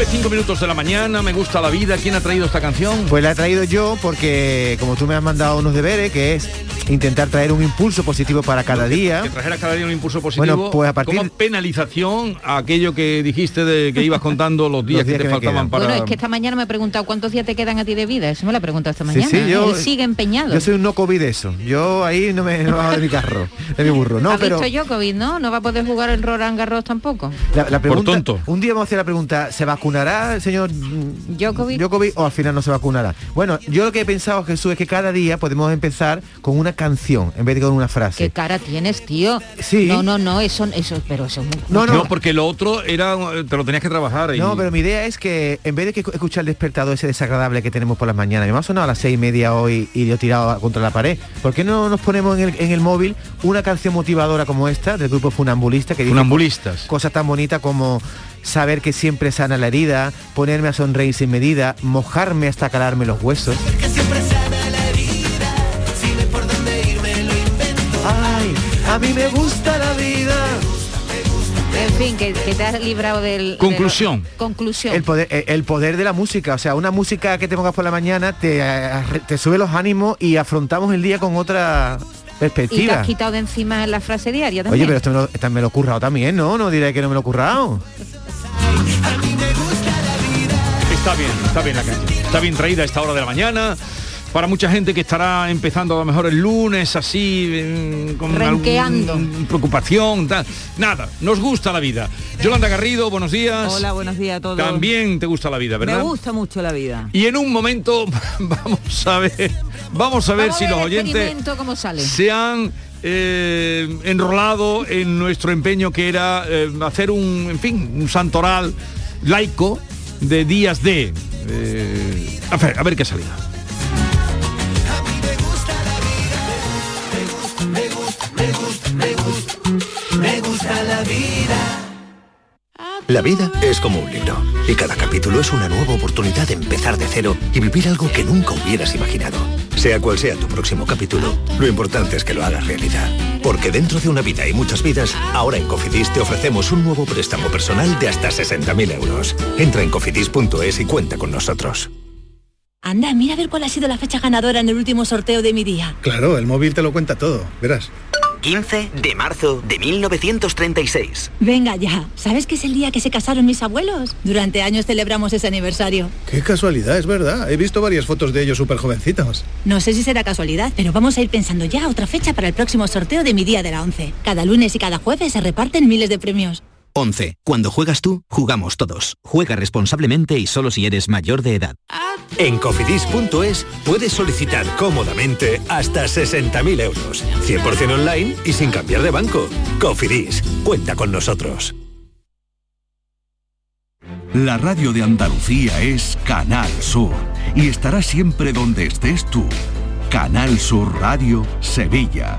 9, 5 minutos de la mañana, me gusta la vida. ¿Quién ha traído esta canción? Pues la he traído yo porque como tú me has mandado unos deberes, que es intentar traer un impulso positivo para cada día. Que trajeras cada día un impulso positivo. Bueno, pues a partir- Como penalización a aquello que dijiste de que ibas contando los días, Los días que te que faltaban quedan. para... Bueno, es que esta mañana me he preguntado cuántos días te quedan a ti de vida. Eso me lo he preguntado esta mañana. sí, yo- Él sigue empeñado. Yo soy un no COVID eso. Yo ahí no me no bajo de mi carro, de mi burro. No, ¿Ha pero visto Djokovic, no? No va a poder jugar el Roland Garros tampoco. la, la pregunta, tonto. un día vamos a hacer la pregunta, ¿se vacunará el señor Djokovic. Djokovic o al final no se vacunará? Bueno, yo lo que he pensado, Jesús, es que cada día podemos empezar con una canción en vez de con una frase. ¿Qué cara tienes, tío? Sí. No, no, no, eso, eso, pero eso es muy... No, No, no, porque lo otro era, te lo tenías que trabajar. y- No, pero mi idea es que en vez de que escu- escuchar el despertador ese desagradable que tenemos por las mañanas, me ha sonado a las seis y media hoy y yo tirado contra la pared, ¿por qué no nos ponemos en el, en el móvil una canción motivadora como esta del grupo Funambulista que dice Funambulistas. cosas tan bonitas como saber que siempre sana la herida, ponerme a sonreír sin medida, mojarme hasta calarme los huesos? A mí me gusta la vida. En fin, que, que te has librado del... Conclusión. del- conclusión. El poder, eh, el poder de la música, o sea, una música que te pongas por la mañana te, eh, te sube los ánimos y afrontamos el día con otra y te perspectiva. has quitado de encima la frase diaria también. Oye, pero esto me lo, esta me lo he currado también, ¿no? No diré que no me lo he currado. Está bien, está bien la canción. Está bien traída a esta hora de la mañana. Para mucha gente que estará empezando a lo mejor el lunes así, con Renqueando. alguna preocupación, tal. Nada, nos gusta la vida. Yolanda Garrido, buenos días. Hola, buenos días a todos. También te gusta la vida, ¿verdad? Me gusta mucho la vida. Y en un momento vamos a ver, vamos a ver Vamos si ver los oyentes experimento cómo sale. se han eh, enrolado en nuestro empeño que era eh, hacer un, en fin, un santoral laico de días de. eh, a ver, a ver qué salida. Me gusta la vida. La vida es como un libro y cada capítulo es una nueva oportunidad de empezar de cero y vivir algo que nunca hubieras imaginado. Sea cual sea tu próximo capítulo, lo importante es que lo hagas realidad. Porque dentro de una vida y muchas vidas, ahora en Cofidis te ofrecemos un nuevo préstamo personal de hasta 60.000 euros. Entra en cofidis.es y cuenta con nosotros. Anda, mira a ver cuál ha sido la fecha ganadora en el último sorteo de mi día. Claro, el móvil te lo cuenta todo, verás. 15 de marzo de 1936. Venga ya, ¿sabes que es el día que se casaron mis abuelos? Durante años celebramos ese aniversario. Qué casualidad, es verdad. He visto varias fotos de ellos súper jovencitos. No sé si será casualidad, pero vamos a ir pensando ya otra fecha para el próximo sorteo de mi día de la 11. Cada lunes y cada jueves se reparten miles de premios. 11. Cuando juegas tú, jugamos todos. Juega responsablemente y solo si eres mayor de edad. En cofidis.es puedes solicitar cómodamente hasta 60.000 euros. 100% online y sin cambiar de banco. Cofidis, cuenta con nosotros. La radio de Andalucía es Canal Sur y estará siempre donde estés tú. Canal Sur Radio Sevilla.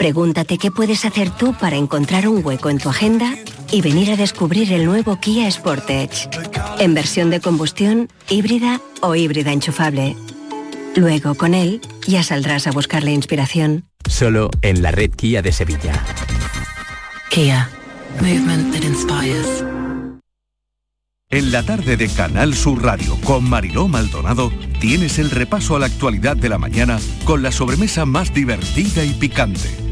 Pregúntate qué puedes hacer tú para encontrar un hueco en tu agenda y venir a descubrir el nuevo Kia Sportage. En versión de combustión, híbrida o híbrida enchufable. Luego, con él, ya saldrás a buscar la inspiración. Solo en la red Kia de Sevilla. Kia. Movement that inspires. En la tarde de Canal Sur Radio con Mariló Maldonado tienes el repaso a la actualidad de la mañana con la sobremesa más divertida y picante,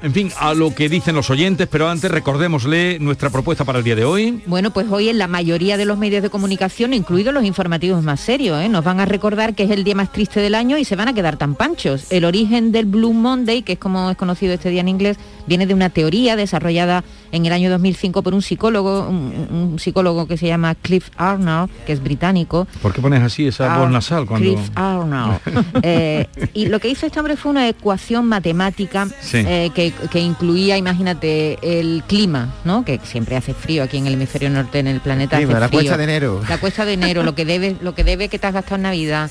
En fin, a lo que dicen los oyentes, pero antes recordémosle nuestra propuesta para el día de hoy. Bueno, pues hoy en la mayoría de los medios de comunicación, incluidos los informativos más serios, ¿eh? nos van a recordar que es el día más triste del año y se van a quedar tan panchos. El origen del Blue Monday, que es como es conocido este día en inglés, viene de una teoría desarrollada en el año 2005 por un psicólogo, un, un psicólogo que se llama Cliff Arnold, que es británico. ¿Por qué pones así esa Ah, voz nasal cuando... Cliff Arnold. Eh, y lo que hizo este hombre fue una ecuación matemática Sí. eh, que, que incluía, imagínate, el clima, ¿no? Que siempre hace frío aquí en el hemisferio norte en el planeta. Clima, hace la frío. cuesta de enero. La cuesta de enero, lo que debe, lo que debe que te has gastado en Navidad.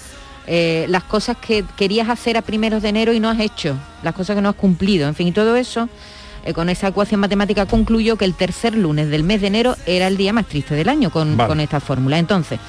eh, las cosas que querías hacer a primeros de enero y no has hecho, las cosas que no has cumplido, en fin, y todo eso, con esa ecuación matemática concluyó que el tercer lunes del mes de enero era el día más triste del año con, Vale. con esta fórmula. Entonces,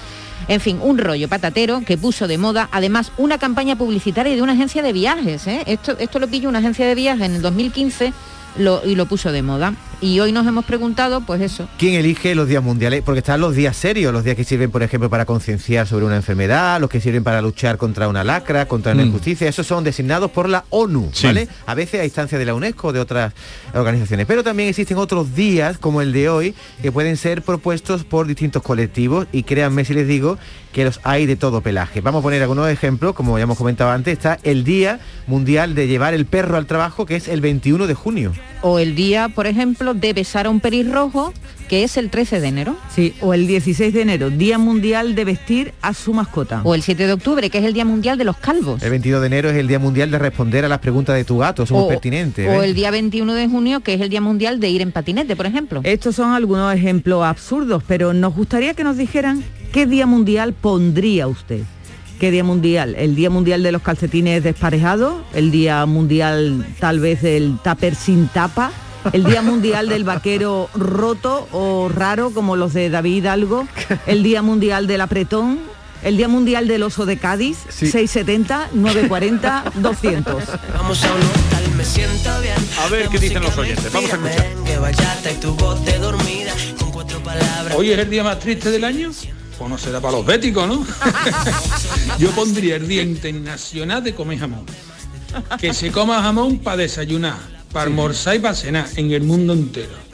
en fin, un rollo patatero que puso de moda además una campaña publicitaria de una agencia de viajes. ¿eh? Esto, esto lo pilló una agencia de viajes en el 2015 lo- y lo puso de moda. Y hoy nos hemos preguntado, pues eso, ¿Quién elige los días mundiales? Porque están los días serios, los días que sirven, por ejemplo, para concienciar sobre una enfermedad, los que sirven para luchar contra una lacra, contra una Mm. injusticia. Esos son designados por la ONU, Sí. ¿vale? A veces a instancia de la UNESCO o de otras organizaciones. Pero también existen otros días, como el de hoy, que pueden ser propuestos por distintos colectivos. Y créanme si les digo que los hay de todo pelaje. Vamos a poner algunos ejemplos, como ya hemos comentado antes, está el Día Mundial de Llevar el Perro al Trabajo, que es el 21 de junio. o el día, por ejemplo, de besar a un pelirrojo, que es el 13 de enero. Sí, o el 16 de enero, Día Mundial de Vestir a su mascota. O el 7 de octubre, que es el Día Mundial de los Calvos. El 22 de enero es el Día Mundial de responder a las preguntas de tu gato, somos o, pertinentes. o ¿ves? el día 21 de junio, que es el Día Mundial de ir en patinete, por ejemplo. Estos son algunos ejemplos absurdos, pero nos gustaría que nos dijeran qué Día Mundial pondría usted. ¿Qué Día Mundial? ¿El Día Mundial de los calcetines desparejados? ¿El Día Mundial tal vez del tupper sin tapa? ¿El Día Mundial del vaquero roto o raro como los de David Hidalgo? ¿El Día Mundial del apretón? ¿El Día Mundial del oso de Cádiz? 670, 940, 200. Vamos a un hotel, me siento bien. A ver qué dicen los oyentes. Vamos a escuchar. Hoy es el día más triste del año. Pues no será para los béticos, ¿no? Yo pondría el Día Internacional de Comer Jamón. Que se coma jamón para desayunar, para almorzar y para cenar en el mundo entero.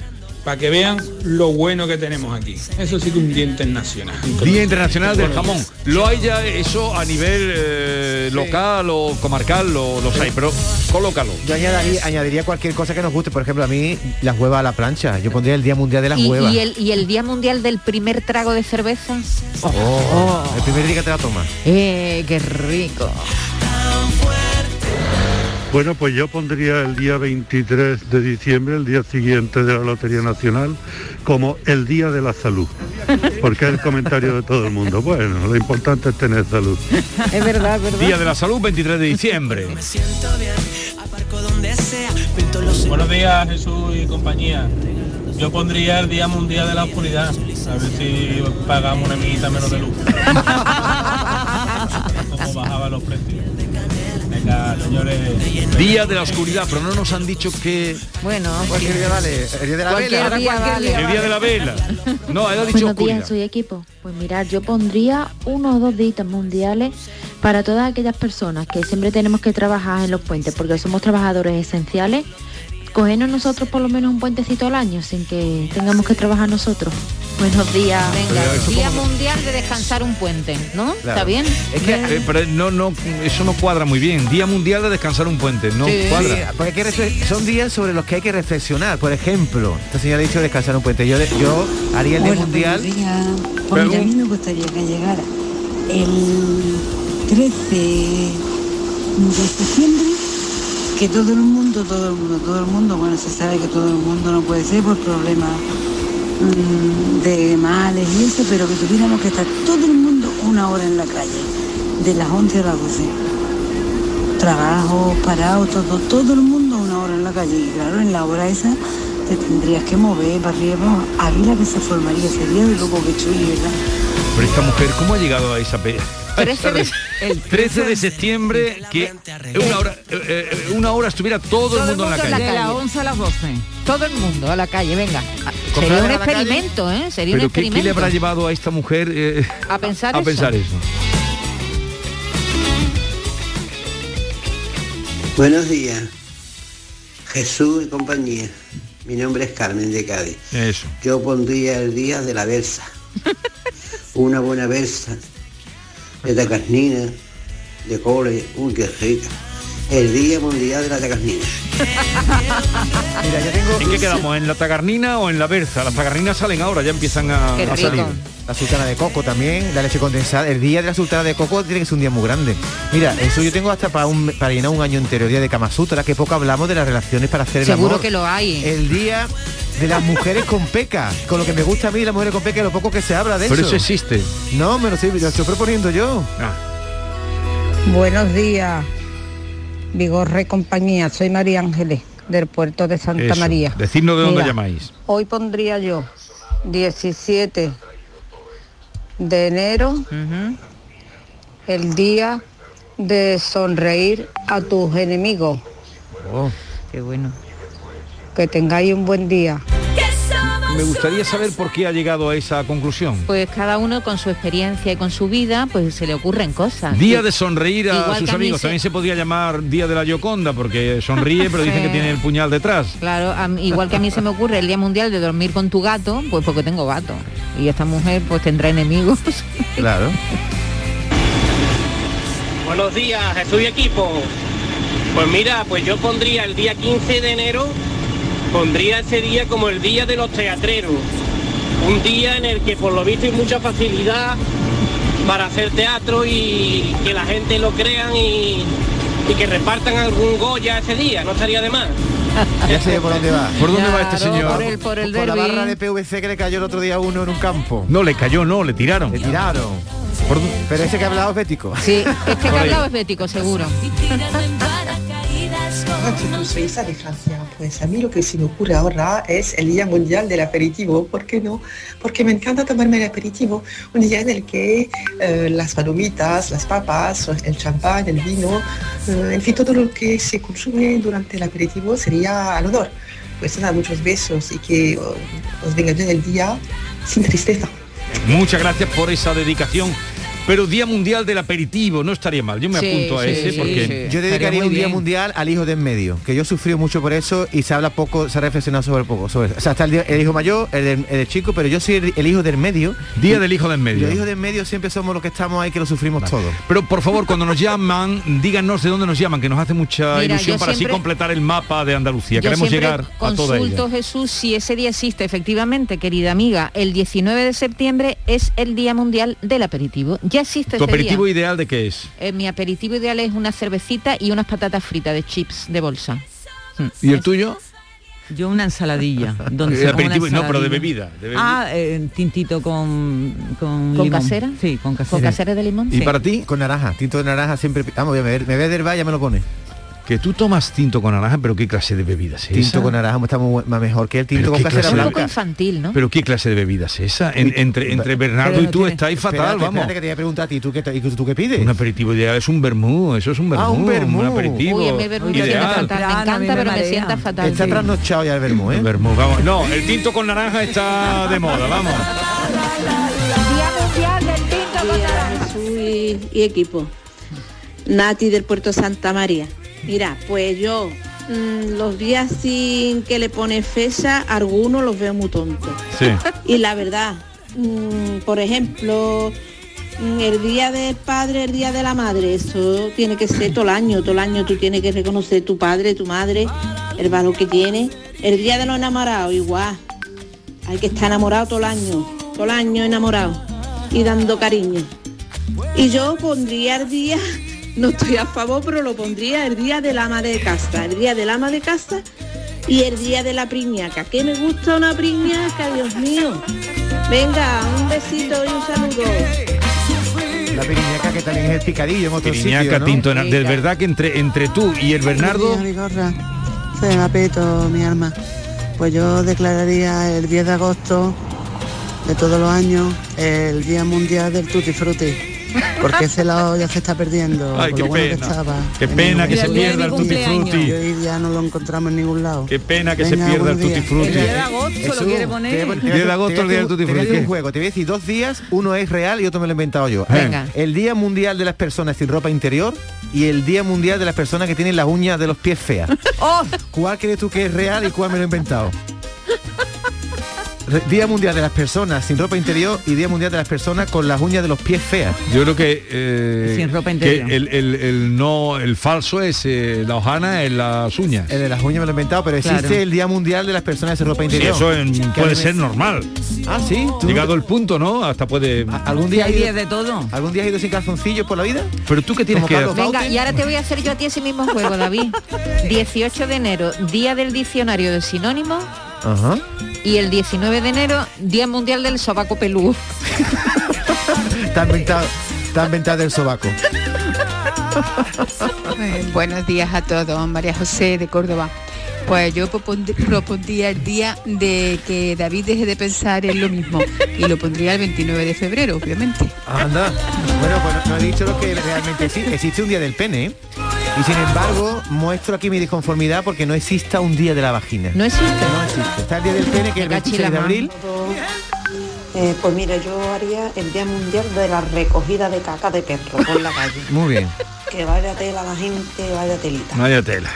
Para que vean lo bueno que tenemos aquí. Eso sí que un día internacional. Día Internacional del Jamón. Lo hay ya eso a nivel eh, local o comarcal, lo- los hay, pero colócalo. Yo añadiría, añadiría cualquier cosa que nos guste. Por ejemplo, a mí las huevas a la plancha. Yo pondría el Día Mundial de las y, huevas. y el, y el Día Mundial del primer trago de cerveza. Oh, El primer día que te la tomas. Eh, qué rico. Bueno, pues yo pondría el día 23 de diciembre, el día siguiente de la Lotería Nacional, como el Día de la Salud. Porque es el comentario de todo el mundo. Bueno, lo importante es tener salud. Es verdad, es verdad. Día de la Salud, 23 de diciembre. Buenos días Jesús y compañía. Yo pondría el Día Mundial de la Oscuridad. A ver si pagamos una amiguita menos de luz. Como bajaba los precios. Venga, señores. Día de la Oscuridad, pero no nos han dicho que... Bueno, Cualquier día vale. El día de la Cualquier vela. Ahora día cualquier vale. día El día de la vela. No, él ha dicho Buenos oscuridad. días, soy equipo. Pues mirad, yo pondría uno o dos días mundiales para todas aquellas personas que siempre tenemos que trabajar en los puentes porque somos trabajadores esenciales. Cogernos nosotros por lo menos un puentecito al año sin que tengamos que trabajar nosotros. Buenos días. Venga, Día Mundial de descansar un puente, ¿no? Claro. ¿Está bien? Es que eh, pero no, no, eso no cuadra muy bien. Día Mundial de descansar un puente, no Sí, cuadra. porque hay que refle- son días sobre los que hay que reflexionar. Por ejemplo, esta señora ha dicho descansar un puente. Yo, yo haría el día Hola, mundial. Pues mira, a mí me gustaría que llegara el 13 de septiembre, que todo el mundo, todo el mundo, todo el mundo, bueno, se sabe que todo el mundo no puede ser por problemas mm, de males y eso, pero que tuviéramos que estar todo el mundo una hora en la calle, de las 11 a las 12. Trabajo, parado, todo, todo el mundo una hora en la calle. Y claro, en la hora esa te tendrías que mover para arriba, vamos, Ávila que se formaría, sería de loco que ¿verdad? Pero esta mujer, ¿cómo ha llegado a esa pe... a esa 13 de- res- el 13 de septiembre que una hora, eh, eh, una hora estuviera todo, el mundo en la calle. De las 11 a las 12. Todo el mundo a la calle, venga. Con Sería un experimento, ¿eh? Sería un Pero ¿qué, qué le experimento. habrá llevado a esta mujer eh, A pensar a eso. pensar eso? Buenos días, Jesús y compañía. Mi nombre es Carmen de Cádiz. Eso. Yo pondría el día de la versa. Una buena versa de tacarnina, de cole, uy, qué rica. El Día Mundial de la Tacarnina. Mira, ya tengo... ¿En qué quedamos? ¿En la tagarnina o en la berza? Las tagarninas salen ahora, ya empiezan a, a salir. La sultana de coco también, la leche condensada. El día de la sultana de coco tiene que ser un día muy grande. Mira, eso yo tengo hasta para, un, para llenar un año entero, día de Kama Sutra, que poco hablamos de las relaciones para hacer el Seguro amor. que lo hay. El día de las mujeres con peca, con lo que me gusta a mí, las mujeres con peca, lo poco que se habla de Pero eso. eso existe. No, me lo estoy, lo estoy proponiendo yo. Buenos días, Vigorre compañía. Soy María Ángeles, del puerto de Santa Eso. María. Decidnos de dónde Mira, llamáis. Hoy pondría yo 17 de enero, el día de sonreír a tus enemigos. Oh. Qué bueno. Que tengáis un buen día. Me gustaría saber por qué ha llegado a esa conclusión. Pues cada uno con su experiencia y con su vida, pues se le ocurren cosas. Día Sí. de sonreír a Igual sus a amigos. se- También se podría llamar Día de la Yoconda, porque sonríe, pero dicen que tiene el puñal detrás. Claro, mí- igual que a mí se me ocurre el Día Mundial de dormir con tu gato, pues porque tengo gato. Y esta mujer pues tendrá enemigos. Claro. Buenos días, Jesús y equipo. Pues mira, pues yo pondría el día 15 de enero, pondría ese día como el día de los teatreros. Un día en el que por lo visto hay mucha facilidad para hacer teatro y que la gente lo crean y, y que repartan algún Goya ese día, no estaría de más. Ya sé por dónde va. ¿Por dónde va este señor? Por, el, por el la barra de PVC que le cayó el otro día a uno en un campo. No, le cayó, no, le tiraron. Le tiraron. Pero ese que ha hablado es bético. Sí, este que ha hablado es bético, seguro. Hola, soy Isa de. Pues a mí lo que se me ocurre ahora es el Día Mundial del Aperitivo. ¿Por qué no? Porque me encanta tomarme el aperitivo. Un día en el que eh, las palomitas, las papas, el champán, el vino, eh, en fin, todo lo que se consume durante el aperitivo sería al honor. Pues nada, muchos besos y que oh, os venga bien el día sin tristeza. Muchas gracias por esa dedicación. Pero Día Mundial del Aperitivo, no estaría mal. Yo me Sí, apunto a sí, ese sí, porque... Yo dedicaría un día mundial al hijo de en medio, que yo sufrí mucho por eso y se habla poco, se ha reflexionado sobre poco. Sobre eso. O sea, está el, día- el hijo mayor, el, el chico, pero yo soy el, el hijo del medio. Día del hijo del medio. Los hijos del medio siempre somos los que estamos ahí, que lo sufrimos todo. Pero por favor, cuando nos llaman, díganos de dónde nos llaman, que nos hace mucha Mira, ilusión para siempre- así completar el mapa de Andalucía. Yo Queremos llegar a toda consulto, ella. Jesús, si ese día existe efectivamente, querida amiga, el 19 de septiembre es el Día Mundial del Aperitivo. Ya existe ¿Tu ese aperitivo día. ideal de qué es? Eh, mi aperitivo ideal es una cervecita y unas patatas fritas de chips de bolsa. ¿Y el tuyo? Yo una ensaladilla. Donde se una no, pero de bebida, de bebida. Ah, eh, tintito con con, ¿Con limón. casera? Sí, con casera. ¿Con casera de limón? ¿Y Sí. para ti? Con naranja, tinto de naranja siempre. Vamos, voy a beber, me voy a beber, ya me lo pone. Que tú tomas tinto con naranja, pero ¿qué clase de bebidas es Tinto esa? con naranja está muy más mejor que el tinto con qué casera clase de- Un poco blanca. infantil, ¿no? ¿Pero qué clase de bebidas es esa? En- entre, entre Bernardo y tú estáis fatal, Espérate, vamos. espérate que te voy a preguntar a ti, ¿tú qué, ¿y tú qué pides? Un aperitivo ideal es un vermú, eso es un vermú. Ah, un vermú. aperitivo Uy, a mí el vermú me fatal. Me encanta, me pero me sienta fatal. Está sí. trasnochado ya el vermú, ¿eh? El vermú, vamos. No, el tinto con naranja está de moda, vamos. Y equipo. Nati del Puerto Santa María. Mira, pues yo mm, los días sin que le pone fecha, algunos los veo muy tontos. Sí. Y la verdad, mm, por ejemplo, mm, el día del padre, el día de la madre, eso tiene que ser todo el año, todo el año tú tienes que reconocer tu padre, tu madre, el valor que tiene. El día de los enamorados, igual. Hay que estar enamorado todo el año, todo el año enamorado y dando cariño. Y yo pondría el día no estoy a favor, pero lo pondría el día del ama de casa, el día del ama de casa y el día de la priñaca. Que me gusta una priñaca, Dios mío. Venga, un besito y un saludo. La piriñaca que también es el picadillo en otro Piriñaca, sitio, ¿no? tinto, de verdad que entre, entre tú y el Bernardo... Se me apeto mi alma. Pues yo declararía el 10 de agosto de todos los años el Día Mundial del Tutti Frutti. Porque ese lado ya se está perdiendo. Ay, qué lo bueno pena. que estaba. Qué En pena que se pierda el Tutti Frutti. Y hoy ya no lo encontramos en ningún lado. Qué pena que se Venga, pierda el Tutti. Frutti. El día de agosto Jesús, lo quiere poner. voy a- te voy a- 10 de agosto, el día del Tutti te voy a Frutti. un juego. Te voy a decir dos días, uno es real y otro me lo he inventado yo. Venga. El Día Mundial de las Personas sin ropa interior y el Día Mundial de las Personas que tienen las uñas de los pies feas. Oh, ¿Cuál crees tú que es real y cuál me lo he inventado? Día Mundial de las Personas sin ropa interior y Día Mundial de las Personas con las uñas de los pies feas. Yo creo que, eh, Sin ropa que interior. el, el- el no el falso es eh, la hojana en las uñas. El de las uñas me lo he inventado, pero existe Claro. el Día Mundial de las Personas sin ropa Sí, interior. eso en- Que puede ser normal. Ah, sí. ¿Tú Llegado el punto, ¿no? Hasta puede. ¿Algún día, hay ido- días de todo. ¿Algún día has ido sin calzoncillos por la vida? Pero tú qué tienes Como que? Venga, y ahora te voy a hacer yo a ti ese mismo juego, David. 18 de enero, Día del Diccionario de Sinónimos Ajá. y el 19 de enero, Día Mundial del Sobaco Peludo. Está inventado, está inventado el sobaco. Eh, buenos días a todos, María José de Córdoba. Pues yo propond- propondría el día de que David deje de pensar en lo mismo y lo pondría el 29 de febrero, obviamente. Anda. Bueno, pues no he dicho lo que realmente existe. Existe un día del pene. ¿eh? Y sin embargo, muestro aquí mi disconformidad porque no exista un día de la vagina. No existe. No existe. Está el día del pene que es el 26 de abril. Eh, pues mira, yo haría el Día Mundial de la recogida de caca de perro por la calle. Muy bien. Que vaya tela la gente, vaya telita. Vaya tela.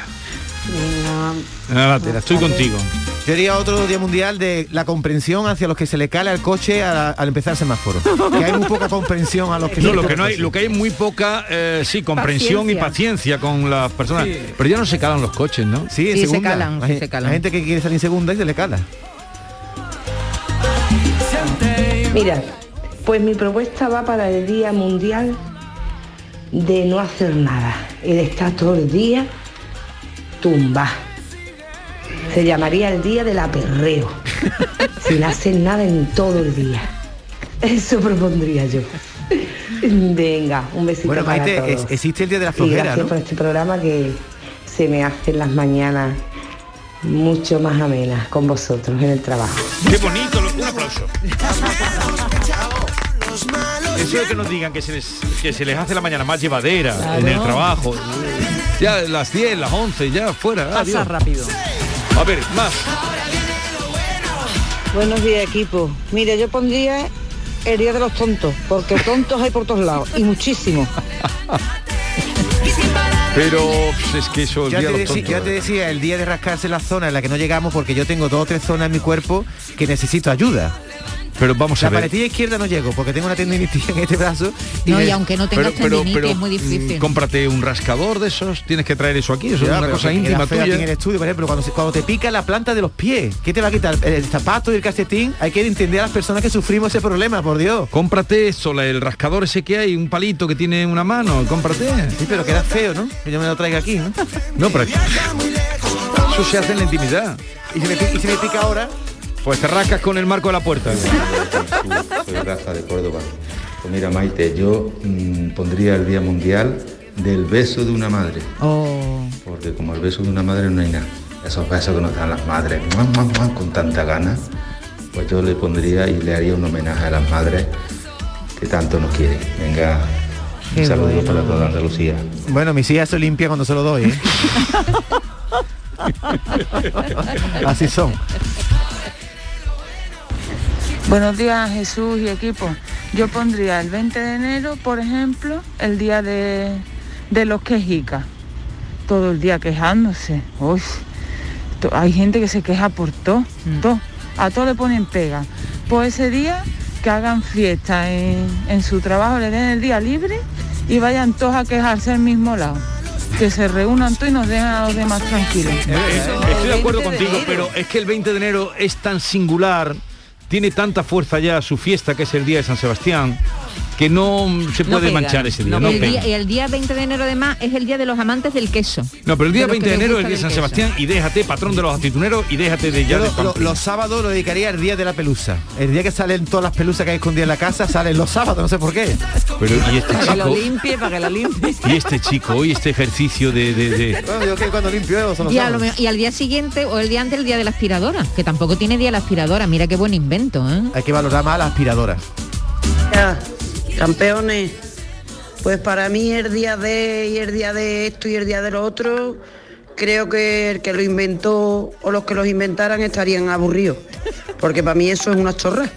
Venga. Vaya tela, estoy contigo. Yo haría otro día mundial de la comprensión hacia los que se le cala el coche a- al empezar el semáforo. Que hay muy poca comprensión a los que No, se lo que no hay, el lo que hay muy poca, eh, sí, comprensión y paciencia con las personas. Pero ya no se calan los coches, ¿no? Sí, en segunda. hay, hay gente que quiere salir en segunda y se le cala. Mira, pues mi propuesta va para el Día Mundial de no hacer nada y de estar todo el día tumba. Se llamaría el Día del Aperreo, sin hacer nada en todo el día. Eso propondría yo. Venga, un besito Bueno, para Maite, todos. es- existe el día de la Y flojera, gracias ¿no? por este programa que se me hacen las mañanas mucho más amenas con vosotros en el trabajo. Qué bonito, un aplauso. Eso de que nos digan que se les, que se les hace la mañana más llevadera Claro. en el trabajo. Ya las 10, las 11, ya fuera. Pasa adiós. rápido. A ver, más. Buenos días, equipo. Mira, yo pondría el día de los tontos, porque tontos hay por todos lados, y muchísimos. Pero pues, es que eso el Ya día te, de los tontos. ya te decía, el día de rascarse la zona en la que no llegamos porque yo tengo dos o tres zonas en mi cuerpo que necesito ayuda. Pero vamos La a ver. paletilla izquierda no llego porque tengo una tendinitis en este brazo. No, y aunque no tengas tendinitis, es muy difícil. mm, Cómprate un rascador de esos, tienes que traer eso aquí, eso Ya, es una pero cosa íntima tuya. en el estudio, por ejemplo, cuando, se- cuando te pica la planta de los pies, ¿qué te va a quitar? El zapato y el calcetín, hay que entender a las personas que sufrimos ese problema, por Dios. Cómprate eso, la- el rascador ese que hay, un palito que tiene una mano, cómprate. Sí, pero queda feo, ¿no? Que yo me lo traiga aquí, ¿no? No, pero eso se hace en la intimidad. Y si me, y si me pica ahora, Pues te rascas con el marco de la puerta. Soy Rafa de Córdoba. Pues mira, Maite, yo mm, pondría el Día Mundial del beso de una madre. Oh. Porque como el beso de una madre no hay nada. Esos besos que nos dan las madres ¡mua, mua, mua! con tanta gana, pues yo le pondría y le haría un homenaje a las madres que tanto nos quieren. Venga, Qué un saludo bueno. para toda Andalucía. bueno, mi silla se limpia cuando se lo doy, ¿eh? Así son. Buenos días Jesús y equipo. Yo pondría el 20 de enero, por ejemplo, el día de, de los quejicas. Todo el día quejándose. Uy, to- hay gente que se queja por todo. todo. A todo le ponen pega. Pues ese día que hagan fiesta en, en su trabajo, le den el día libre y vayan todos a quejarse al mismo lado. Que se reúnan todos y nos dejen a los demás tranquilos. Estoy de acuerdo contigo, pero es que el 20 de enero es tan singular, tiene tanta fuerza ya su fiesta, que es el día de San Sebastián, que no se No puede manchar ese día. No, No, el, día, y el día 20 de enero además es el día de los amantes del queso. No, pero el día de los 20 de enero es el día de San Sebastián y déjate, patrón de los aceituneros, y déjate de ya Yo de lo- los sábados lo dedicaría al día de la pelusa. El día que salen todas las pelusas que hay escondidas en la casa, salen los sábados, no sé por qué. Pero y este Para que lo chico, limpie, para que lo limpie. y este chico, hoy este ejercicio de, de- de- Bueno, yo que cuando limpio son los Y, a lo al día siguiente o el día antes el día de la aspiradora, que tampoco tiene día la aspiradora. Mira qué buen invento, ¿eh? Hay que valorar más las aspiradoras. Ya, campeones, pues para mí el día de y el día de esto y el día de lo otro, creo que el que lo inventó o los que los inventaran estarían aburridos, porque para mí eso es una chorra.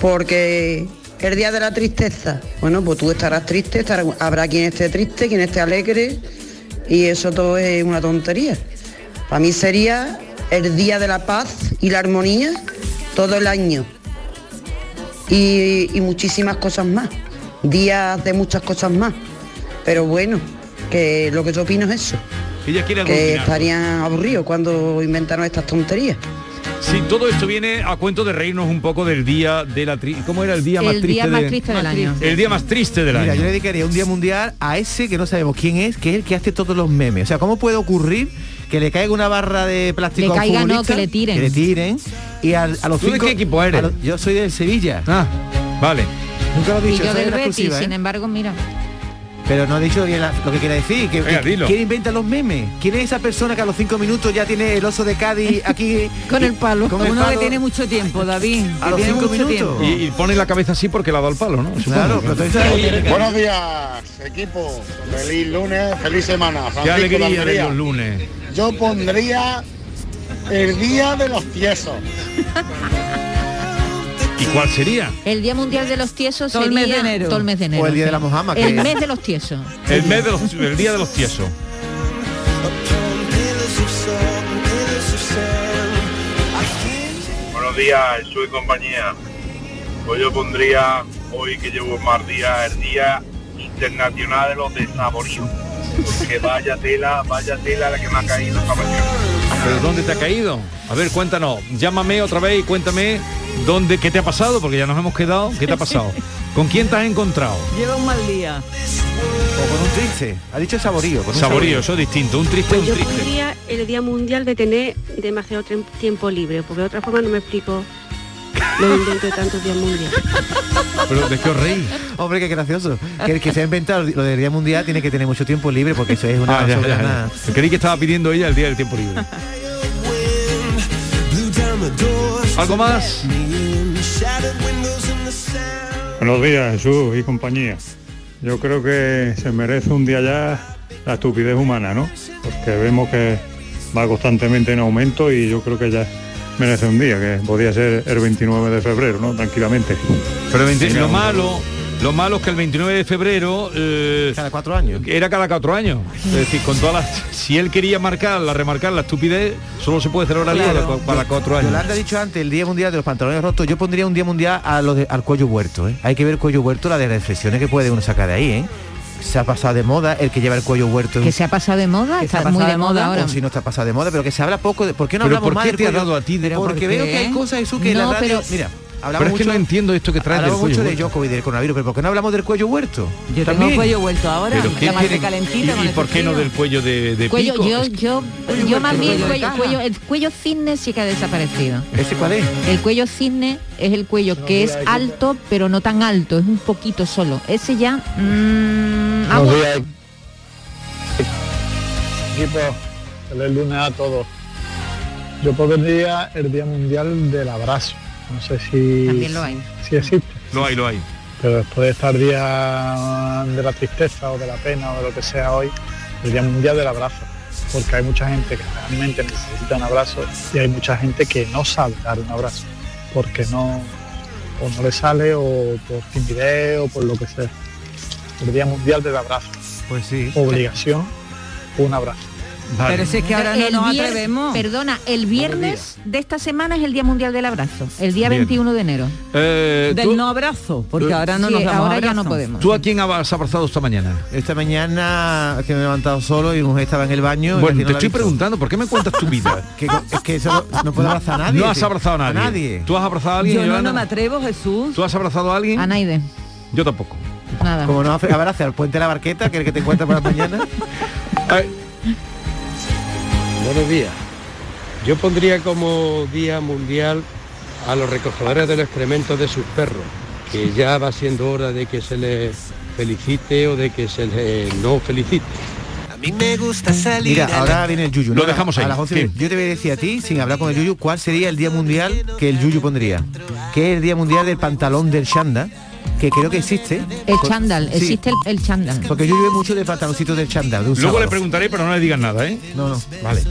Porque el día de la tristeza, bueno, pues tú estarás triste, estará- habrá quien esté triste, quien esté alegre, y eso todo es una tontería. Para mí sería el día de la paz y la armonía todo el año y, y muchísimas cosas más, días de muchas cosas más. Pero bueno, que lo que yo opino es eso, ella quiere que estarían aburridos cuando inventaron estas tonterías. Sí, todo esto viene a cuento de reírnos un poco del día de la tri ¿Cómo era el día más El triste día más de- triste del año. El día más triste del Mira, año. yo le dedicaría un día mundial a ese que no sabemos quién es, que es el que hace todos los memes. O sea, ¿cómo puede ocurrir que le caiga una barra de plástico Le a un caiga, no, futbolista? que le tiren. Que le tiren. Y al- a los ¿Tú de cinco- qué equipo eres? yo soy del Sevilla. Ah, vale. Nunca lo he Y dicho, yo del Betis, exclusiva, ¿eh? sin embargo, mira. Pero no he dicho bien la- lo que quiere decir. Que, Venga, que-. ¿Quién inventa los memes? ¿Quién es esa persona que a los cinco minutos ya tiene el oso de Cádiz aquí? Con el palo. Con el Uno que tiene mucho tiempo, David. A los cinco minutos. Y, y pone la cabeza así porque la ha dado el palo, ¿no? Claro, pero entonces- Buenos días, equipo. Feliz lunes, feliz semana. Qué Francisco alegría de los lunes. Yo pondría el día de los tiesos. ¿Y cuál sería? El Día Mundial de los Tiesos Todo el sería mes de enero. todo el mes de enero. O el día sí. de la Mojama, El mes de los tiesos. El mes de los, el día de los tiesos. Buenos días, Jesús y compañía. Pues yo pondría hoy que llevo más días, el Día Internacional de los Desaboridos. Porque vaya tela, vaya tela la que me ha caído esta mañana. ¿Pero dónde te ha caído? A ver, cuéntanos. Llámame otra vez y cuéntame dónde, qué te ha pasado, porque ya nos hemos quedado. ¿Qué te ha pasado? ¿Con quién te has encontrado? Lleva un mal día. O con un triste. Ha dicho saborío. con un Saborío, eso es distinto. Un triste, Pues un yo triste. pondría el Día Mundial de tener demasiado tiempo libre, porque de otra forma no me explico los inventos de tantos días mundiales. Pero ¿de qué os reís? Hombre, qué gracioso. Que el que se ha inventado lo del Día Mundial tiene que tener mucho tiempo libre porque eso es una... Ah, ya. Creí que estaba pidiendo ella el día del tiempo libre. ¿Algo más? Buenos días, Jesús y compañía. Yo creo que se merece un día ya la estupidez humana, ¿no? Porque vemos que va constantemente en aumento y yo creo que ya merece un día, que podría ser el 29 de febrero, ¿no? Tranquilamente. Pero veinti- Venga, lo un malo, lo malo es que el 29 de febrero eh, Cada cuatro años. era cada cuatro años. Es decir, con todas las, si él quería marcar, la remarcar la estupidez, solo se puede celebrar Claro. cada cuatro años. Yolanda ha dicho antes el Día Mundial de los Pantalones Rotos. Yo pondría un Día Mundial a lo de- al cuello huerto. ¿eh? Hay que ver cuello huerto, la de reflexiones que puede uno sacar de ahí. ¿eh? Se ha pasado de moda el que lleva el cuello huerto. Que se ha pasado de moda, está muy de de moda moda, ahora. O si no está pasado de moda, pero que se habla poco de. ¿Por qué no ¿Pero hablamos por más qué del te ha dado a ti de- Porque ¿por veo que hay cosas, Jesús, que en No, la radio. pero- Mira, Pero hablamos es que mucho, no entiendo esto que traes del hablamos mucho de huerto. Jokovic y del coronavirus, pero ¿por qué no hablamos del cuello huerto? Yo tengo También. cuello vuelto ahora. ¿Pero qué la parte calentita ¿Y, y este por qué no del cuello de, de Cuello, pico? yo, yo, Cuello yo más huerto, bien cuello cuello, el cuello cisne sí que ha desaparecido. ¿Ese cuál es? El cuello cisne es el cuello que es alto, pero no tan alto, es un poquito solo. Ese ya. Agua. Buenos días, equipo. Feliz lunes a todos. Yo pondría el Día Mundial del Abrazo. No sé si, También lo hay. si existe. Lo hay, lo hay. Pero después de estar día de la tristeza o de la pena o de lo que sea hoy, el Día Mundial del Abrazo. Porque hay mucha gente que realmente necesita un abrazo y hay mucha gente que no sabe dar un abrazo. Porque no, o no le sale o por timidez o por lo que sea. El Día Mundial del Abrazo. Pues sí. Obligación, un abrazo. Vale. Pero si es que ahora no El nos atrevemos. Perdona, el viernes de esta semana es el Día Mundial del Abrazo, el día Bien. 21 de enero. Eh, Del ¿tú, no abrazo, porque Eh, ahora no Sí, nos damos ahora ya no podemos. ¿Tú a quién has abrazado esta mañana? Esta mañana que me he levantado solo y mi mujer estaba en el baño. Bueno, no te estoy preguntando, ¿por qué me cuentas tu vida? Que, es que eso no, no puedo abrazar a nadie. No has tío. abrazado a nadie. ¿Tú has abrazado a alguien? Yo no, no me atrevo, Jesús. ¿Tú has abrazado a alguien? A Naide. Yo tampoco. Nada. Como no abrace al puente de la barqueta, que es el que te encuentras por la mañana. Buenos días. Yo pondría como Día Mundial a los recogedores de los excrementos de sus perros, que ya va siendo hora de que se les felicite o de que se les no felicite. A mí me gusta salir Mira, a ahora viene el Yuyu. Lo ¿no? dejamos ahí. A las 11 Sí. Yo te voy a decir a ti, sin hablar con el Yuyu, cuál sería el día mundial que el Yuyu pondría. Que es el día mundial del pantalón del Shanda, que creo que existe. El chándal, sí, existe el, el chándal. Porque yo ve mucho de pantaloncitos del chándal. de Luego le preguntaré, pero no le digas nada, ¿eh? No, no. Vale.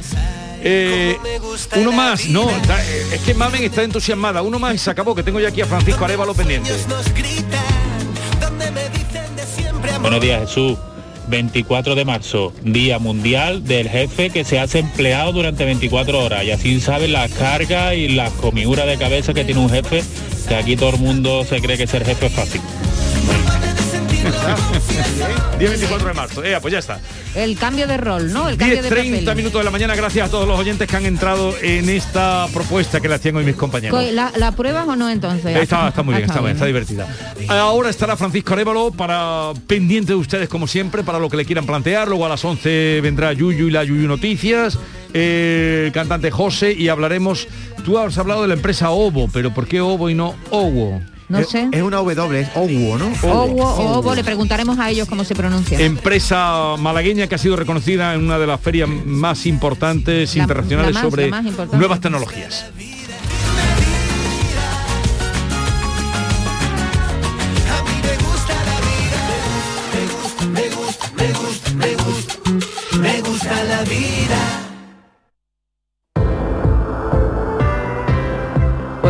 Eh, uno más, no, da- eh, es que Mamen está entusiasmada. Uno más y se acabó, que tengo ya aquí a Francisco Arevalo pendiente. Buenos días, Jesús. 24 de marzo, Día Mundial del Jefe que se hace empleado durante 24 horas y así saben las cargas y las comiduras de cabeza que tiene un jefe, que aquí todo el mundo se cree que ser jefe es fácil. Día 24 de marzo. Eh, pues ya está. El cambio de rol, ¿no? El cambio 10, de 30 papel. minutos de la mañana, gracias a todos los oyentes que han entrado en esta propuesta que le hacían hoy mis compañeros. Co- ¿La, la pruebas o no entonces? Está, está muy bien, está, bien, está divertida. Ahora estará Francisco Arevalo para pendiente de ustedes como siempre, para lo que le quieran plantear. Luego a las 11 vendrá Yuyu y la Yuyu Noticias, eh, el cantante José y hablaremos. Tú has hablado de la empresa Ovo, pero ¿por qué Ovo y no Owo? No Es- sé. Es una W, es Owo, ¿no? Owo le preguntaremos a ellos cómo se pronuncia. Empresa malagueña que ha sido reconocida en una de las ferias más importantes La- internacionales la más, sobre más nuevas tecnologías.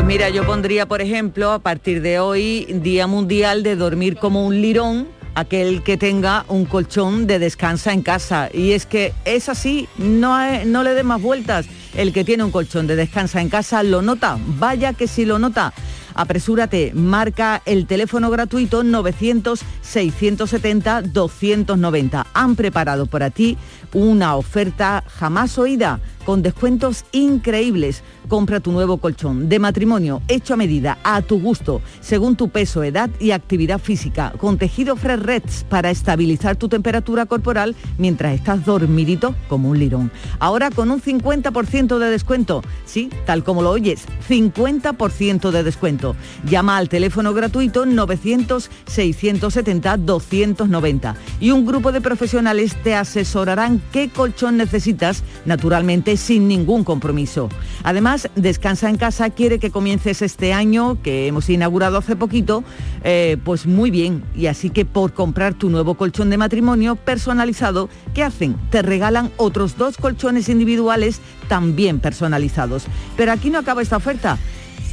Pues mira, yo pondría, por ejemplo, a partir de hoy, Día Mundial de dormir como un lirón, aquel que tenga un colchón de descansa en casa. Y es que es así, no, no le dé más vueltas. El que tiene un colchón de descansa en casa lo nota, vaya que sí lo nota. Apresúrate, marca el teléfono gratuito 900-670-290. Han preparado para ti una oferta jamás oída, con descuentos increíbles. Compra tu nuevo colchón de matrimonio hecho a medida, a tu gusto, según tu peso, edad y actividad física, con tejido Fresh Reds para estabilizar tu temperatura corporal mientras estás dormidito como un lirón. Ahora con un 50% de descuento. Sí, tal como lo oyes, 50% de descuento. Llama al teléfono gratuito 900-670-290 y un grupo de profesionales te asesorarán qué colchón necesitas, naturalmente sin ningún compromiso. Además, Descansa en Casa quiere que comiences este año, que hemos inaugurado hace poquito, eh, pues muy bien. Y así que por comprar tu nuevo colchón de matrimonio personalizado, ¿qué hacen? Te regalan otros dos colchones individuales también personalizados. Pero aquí no acaba esta oferta.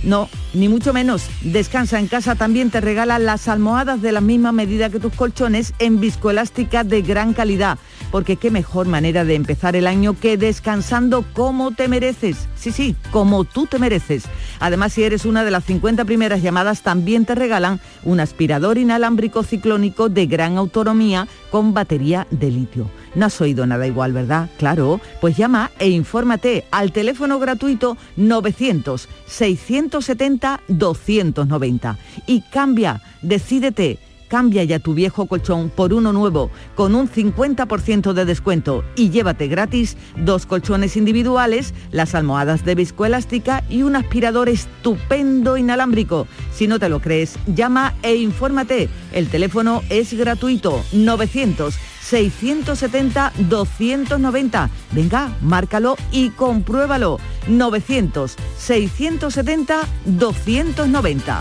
No, ni mucho menos. Descansa en casa también te regala las almohadas de la misma medida que tus colchones en viscoelástica de gran calidad. Porque qué mejor manera de empezar el año que descansando como te mereces. Sí, sí, como tú te mereces. Además, si eres una de las 50 primeras llamadas, también te regalan un aspirador inalámbrico ciclónico de gran autonomía con batería de litio. No has oído nada igual, ¿verdad? Claro, pues llama e infórmate al teléfono gratuito 900-670-290 y cambia, decídete. Cambia ya tu viejo colchón por uno nuevo con un 50% de descuento y llévate gratis dos colchones individuales, las almohadas de viscoelástica y un aspirador estupendo inalámbrico. Si no te lo crees, llama e infórmate. El teléfono es gratuito 900 670 290. Venga, márcalo y compruébalo. 900 670 290.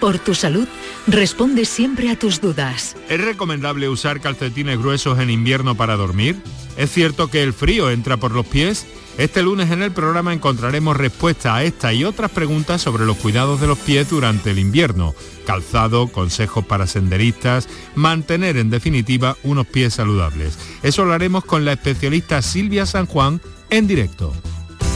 por tu salud, responde siempre a tus dudas. ¿Es recomendable usar calcetines gruesos en invierno para dormir? ¿Es cierto que el frío entra por los pies? Este lunes en el programa encontraremos respuesta a esta y otras preguntas sobre los cuidados de los pies durante el invierno, calzado, consejos para senderistas, mantener en definitiva unos pies saludables. Eso lo haremos con la especialista Silvia San Juan en directo.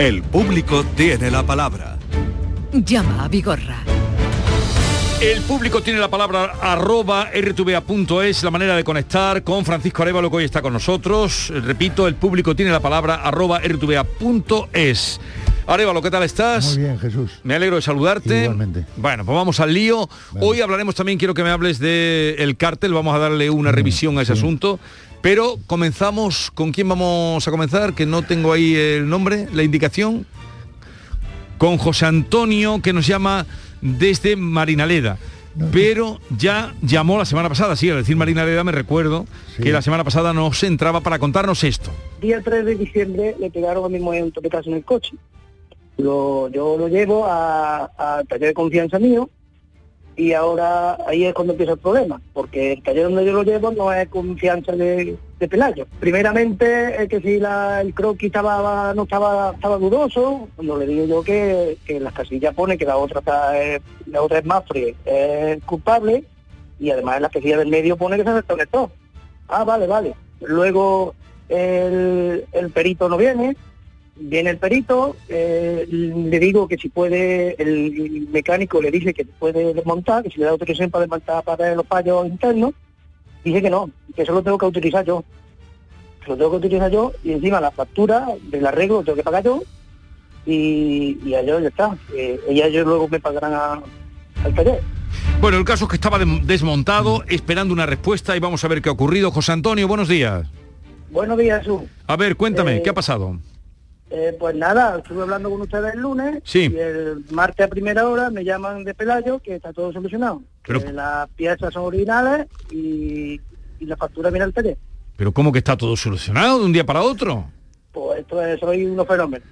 El público tiene la palabra. Llama a Vigorra. El público tiene la palabra arroba rtva.es, la manera de conectar con Francisco Arevalo que hoy está con nosotros. Repito, el público tiene la palabra arroba rtva.es. Arevalo, ¿qué tal estás? Muy bien, Jesús. Me alegro de saludarte. Igualmente. Bueno, pues vamos al lío. Hoy hablaremos también, quiero que me hables del el cártel, vamos a darle una revisión a ese asunto. Pero comenzamos, ¿con quién vamos a comenzar? Que no tengo ahí el nombre, la indicación. Con José Antonio, que nos llama desde Marinaleda. Pero ya llamó la semana pasada, sí, al decir Marinaleda me recuerdo que la semana pasada nos entraba para contarnos esto. Día 3 de diciembre le pegaron a mi mujer un toquetazo en el coche. Lo, yo lo llevo a- al taller de confianza mío y ahora ahí es cuando empieza el problema, porque el taller donde yo lo llevo no es confianza de, de Pelayo. Primeramente es que si la- el croquis estaba no estaba estaba dudoso, cuando le digo yo que, las casillas pone que la otra está, eh, la otra es Mafre, es culpable y además en la casilla del medio pone que se desconectó. Ah, vale, vale. Luego el perito no viene, viene el perito, eh, le digo que si puede, el mecánico le dice que puede desmontar, que si le da autorización para desmontar para los fallos internos, dice que no, que eso lo tengo que utilizar yo. Lo tengo que utilizar yo y encima la factura del arreglo lo tengo que pagar yo y, y a ellos ya está. Eh, y ellos luego me pagarán a- al taller. Bueno, el caso es que estaba desmontado, esperando una respuesta y vamos a ver qué ha ocurrido. José Antonio, buenos días. Buenos días, Jesús. A ver, cuéntame, Eh, ¿qué ha pasado? Eh, pues nada, estuve hablando con ustedes el lunes Sí. y el martes a primera hora me llaman de Pelayo que está todo solucionado. Pero- Que las piezas son originales y, y la factura viene al taller. Pero ¿cómo que está todo solucionado de un día para otro? Pues esto es, soy unos fenómenos.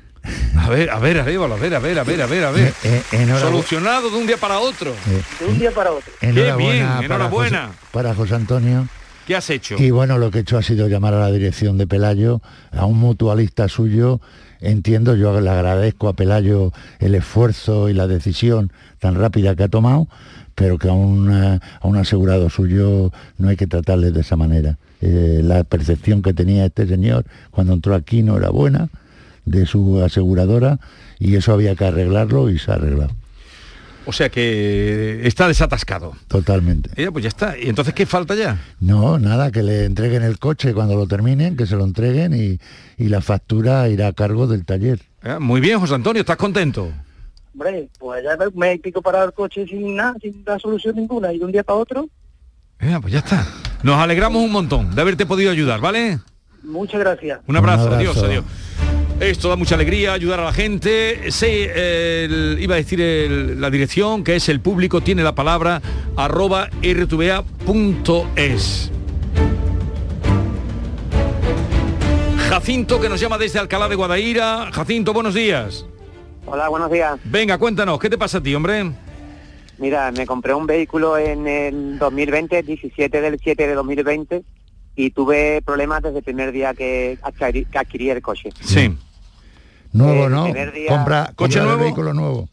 A ver, a ver, Arévalo, a ver, a ver, a ver, a ver, a ver. Eh, Solucionado de un día para otro. De un día para otro. Qué bien, Enhorabuena enhorabuena. Para José, para José Antonio. ¿Qué has hecho? Y bueno, lo que he hecho ha sido llamar a la dirección de Pelayo, a un mutualista suyo. Entiendo, yo le agradezco a Pelayo el esfuerzo y la decisión tan rápida que ha tomado, pero que a un, a un asegurado suyo no hay que tratarle de esa manera. Eh, la percepción que tenía este señor cuando entró aquí no era buena de su aseguradora y eso había que arreglarlo y se ha arreglado. O sea que está desatascado. Totalmente. Ya, pues ya está. ¿Y entonces qué falta ya? No, nada, que le entreguen el coche cuando lo terminen, que se lo entreguen y, y la factura irá a cargo del taller. Ah, Muy bien, José Antonio, ¿estás contento? Hombre, pues ya me he pico para el coche sin nada, sin dar solución ninguna, y de un día para otro, Ya, pues ya está. Nos alegramos un montón de haberte podido ayudar, ¿vale? muchas gracias. Un abrazo, Un abrazo. adiós, adiós. Esto da mucha alegría, ayudar a la gente. Sí, el- iba a decir el- la dirección, que es el público, tiene la palabra, arroba rtva.es. Jacinto, que nos llama desde Alcalá de Guadaira. Jacinto, buenos días. Hola, buenos días. Venga, cuéntanos, ¿qué te pasa a ti, hombre? Mira, me compré un vehículo en el 2020, 17 del 7 de 2020, y tuve problemas desde el primer día que adquirí, que adquirí el coche. Sí. Nuevo, ¿no? día- Compra, ¿Coche compra de nuevo? vehículo nuevo.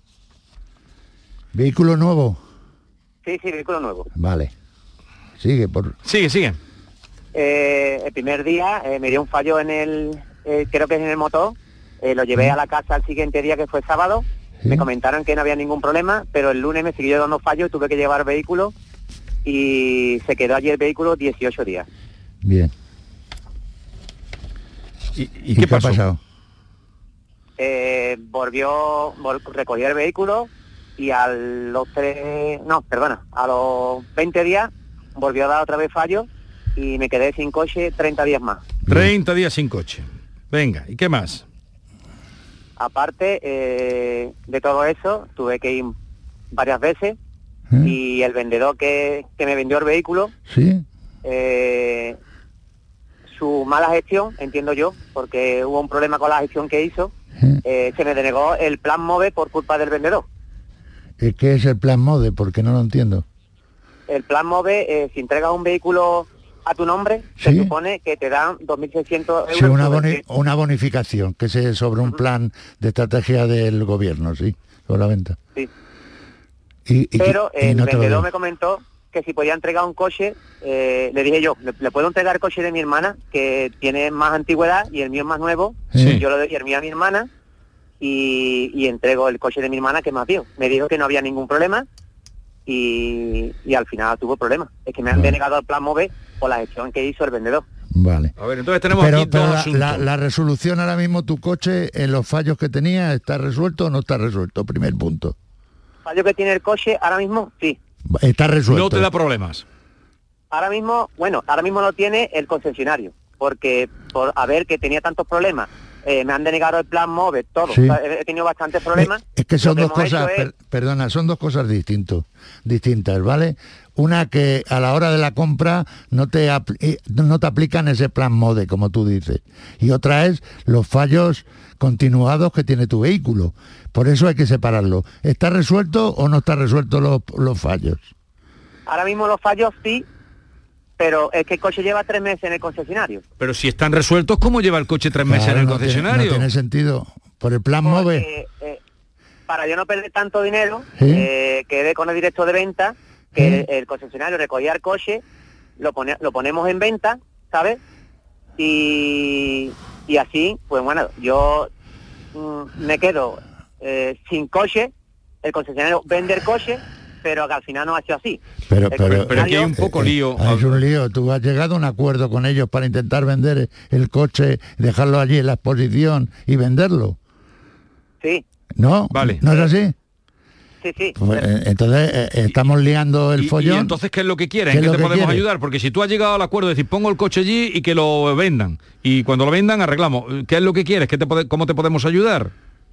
Vehículo nuevo. Sí, sí, vehículo nuevo. Vale. Sigue por. Sigue, sigue. Eh, el primer día eh, me dio un fallo en el, eh, creo que es en el motor, eh, lo llevé a la casa al siguiente día que fue sábado, me comentaron que no había ningún problema, pero el lunes me siguió dando fallo y tuve que llevar vehículo y se quedó allí el vehículo 18 días. Bien. ¿Y, qué, ha pasado? Eh, volvió, vol- recogió el vehículo y a los tres, no, perdona, a los 20 días volvió a dar otra vez fallo y me quedé sin coche 30 días más. 30 días sin coche. Venga, ¿y qué más? Aparte eh, de todo eso, tuve que ir varias veces y el vendedor que, que me vendió el vehículo, Sí. eh, su mala gestión, entiendo yo, porque hubo un problema con la gestión que hizo, eh, se me denegó el plan MOVE por culpa del vendedor. ¿Qué es el plan MODE? Porque no lo entiendo. El plan MOVE, eh, si entregas un vehículo a tu nombre, se supone que te dan 2.600 euros. Sí, una, sobre boni- una bonificación, que es sobre un plan de estrategia del gobierno, sí, sobre la venta. Sí. Y, y- Pero y el no vendedor me comentó que si podía entregar un coche, eh, le dije yo, ¿le, le puedo entregar el coche de mi hermana, que tiene más antigüedad y el mío es más nuevo? Sí. Yo le doy el mío a mi hermana y, y entrego el coche de mi hermana, que es más viejo. Me dijo que no había ningún problema y, y al final tuvo problemas. Es que me han denegado el plan MOVE por la gestión que hizo el vendedor. Vale. A ver, entonces tenemos Pero, aquí pero la- la resolución ahora mismo, tu coche, en los fallos que tenía, ¿está resuelto o no está resuelto? Primer punto. Fallo que tiene el coche ahora mismo, sí. Está resuelto. No te da problemas. Ahora mismo, bueno, ahora mismo lo tiene el concesionario, porque por a ver que tenía tantos problemas, eh, me han denegado el plan MOVE, todo. Sí. O sea, he, tenido bastantes problemas. Es que son dos cosas, hecho es- per- perdona, son dos cosas distintos, distintas, ¿vale? Una que a la hora de la compra no te, apl- eh, no te aplican ese plan MODE, como tú dices. Y otra es los fallos continuados que tiene tu vehículo. Por eso hay que separarlo. ¿Está resuelto o no está resuelto los, los fallos? Ahora mismo los fallos sí, pero es que el coche lleva tres meses en el concesionario. Pero si están resueltos, ¿cómo lleva el coche tres meses en el no tiene- concesionario? no tiene sentido. Por el plan MOVE. Eh, para yo no perder tanto dinero, Sí. eh, quedé con el directo de venta, que el, el concesionario recogía el coche, lo, pone- lo ponemos en venta, ¿sabes? Y, y así, pues bueno, yo mm, me quedo eh, sin coche, el concesionario vende el coche, pero que al final no ha sido así. Pero, pero, concesionario- aquí hay un poco lío. Es un lío. Tú has llegado a un acuerdo con ellos para intentar vender el coche, dejarlo allí en la exposición y venderlo. Sí, ¿No? Vale. ¿No es así? sí, sí. Pues, eh, entonces eh, estamos liando el Y- follón. Y, entonces, ¿qué es lo que quieres? ¿Qué ¿En qué te que podemos ayudar? Porque si tú has llegado al acuerdo de decir, pongo el coche allí y que lo vendan. Y cuando lo vendan, arreglamos. ¿Qué es lo que quieres? ¿Qué te pode- ¿Cómo te podemos ayudar?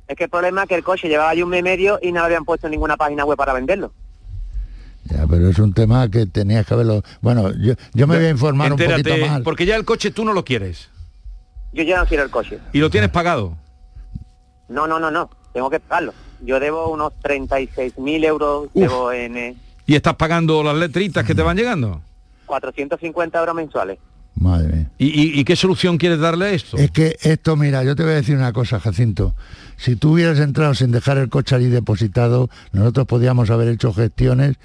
Es que el problema es que el coche llevaba allí un mes y medio y no habían puesto en ninguna página web para venderlo. Ya, pero es un tema que tenías que haberlo. Bueno, yo, yo me voy a informar un poquito más. porque ya el coche tú no lo quieres. Yo ya no quiero el coche. Y lo tienes pagado. No, no, no, no. Tengo que pagarlo. Yo debo unos 36.000 euros, debo en eh, Y estás pagando las letritas que te van llegando. 450 euros mensuales. Madre mía. ¿Y, y- y qué solución quieres darle a esto? Es que esto, mira, yo te voy a decir una cosa, Jacinto. Si tú hubieras entrado sin dejar el coche allí depositado, nosotros podíamos haber hecho gestiones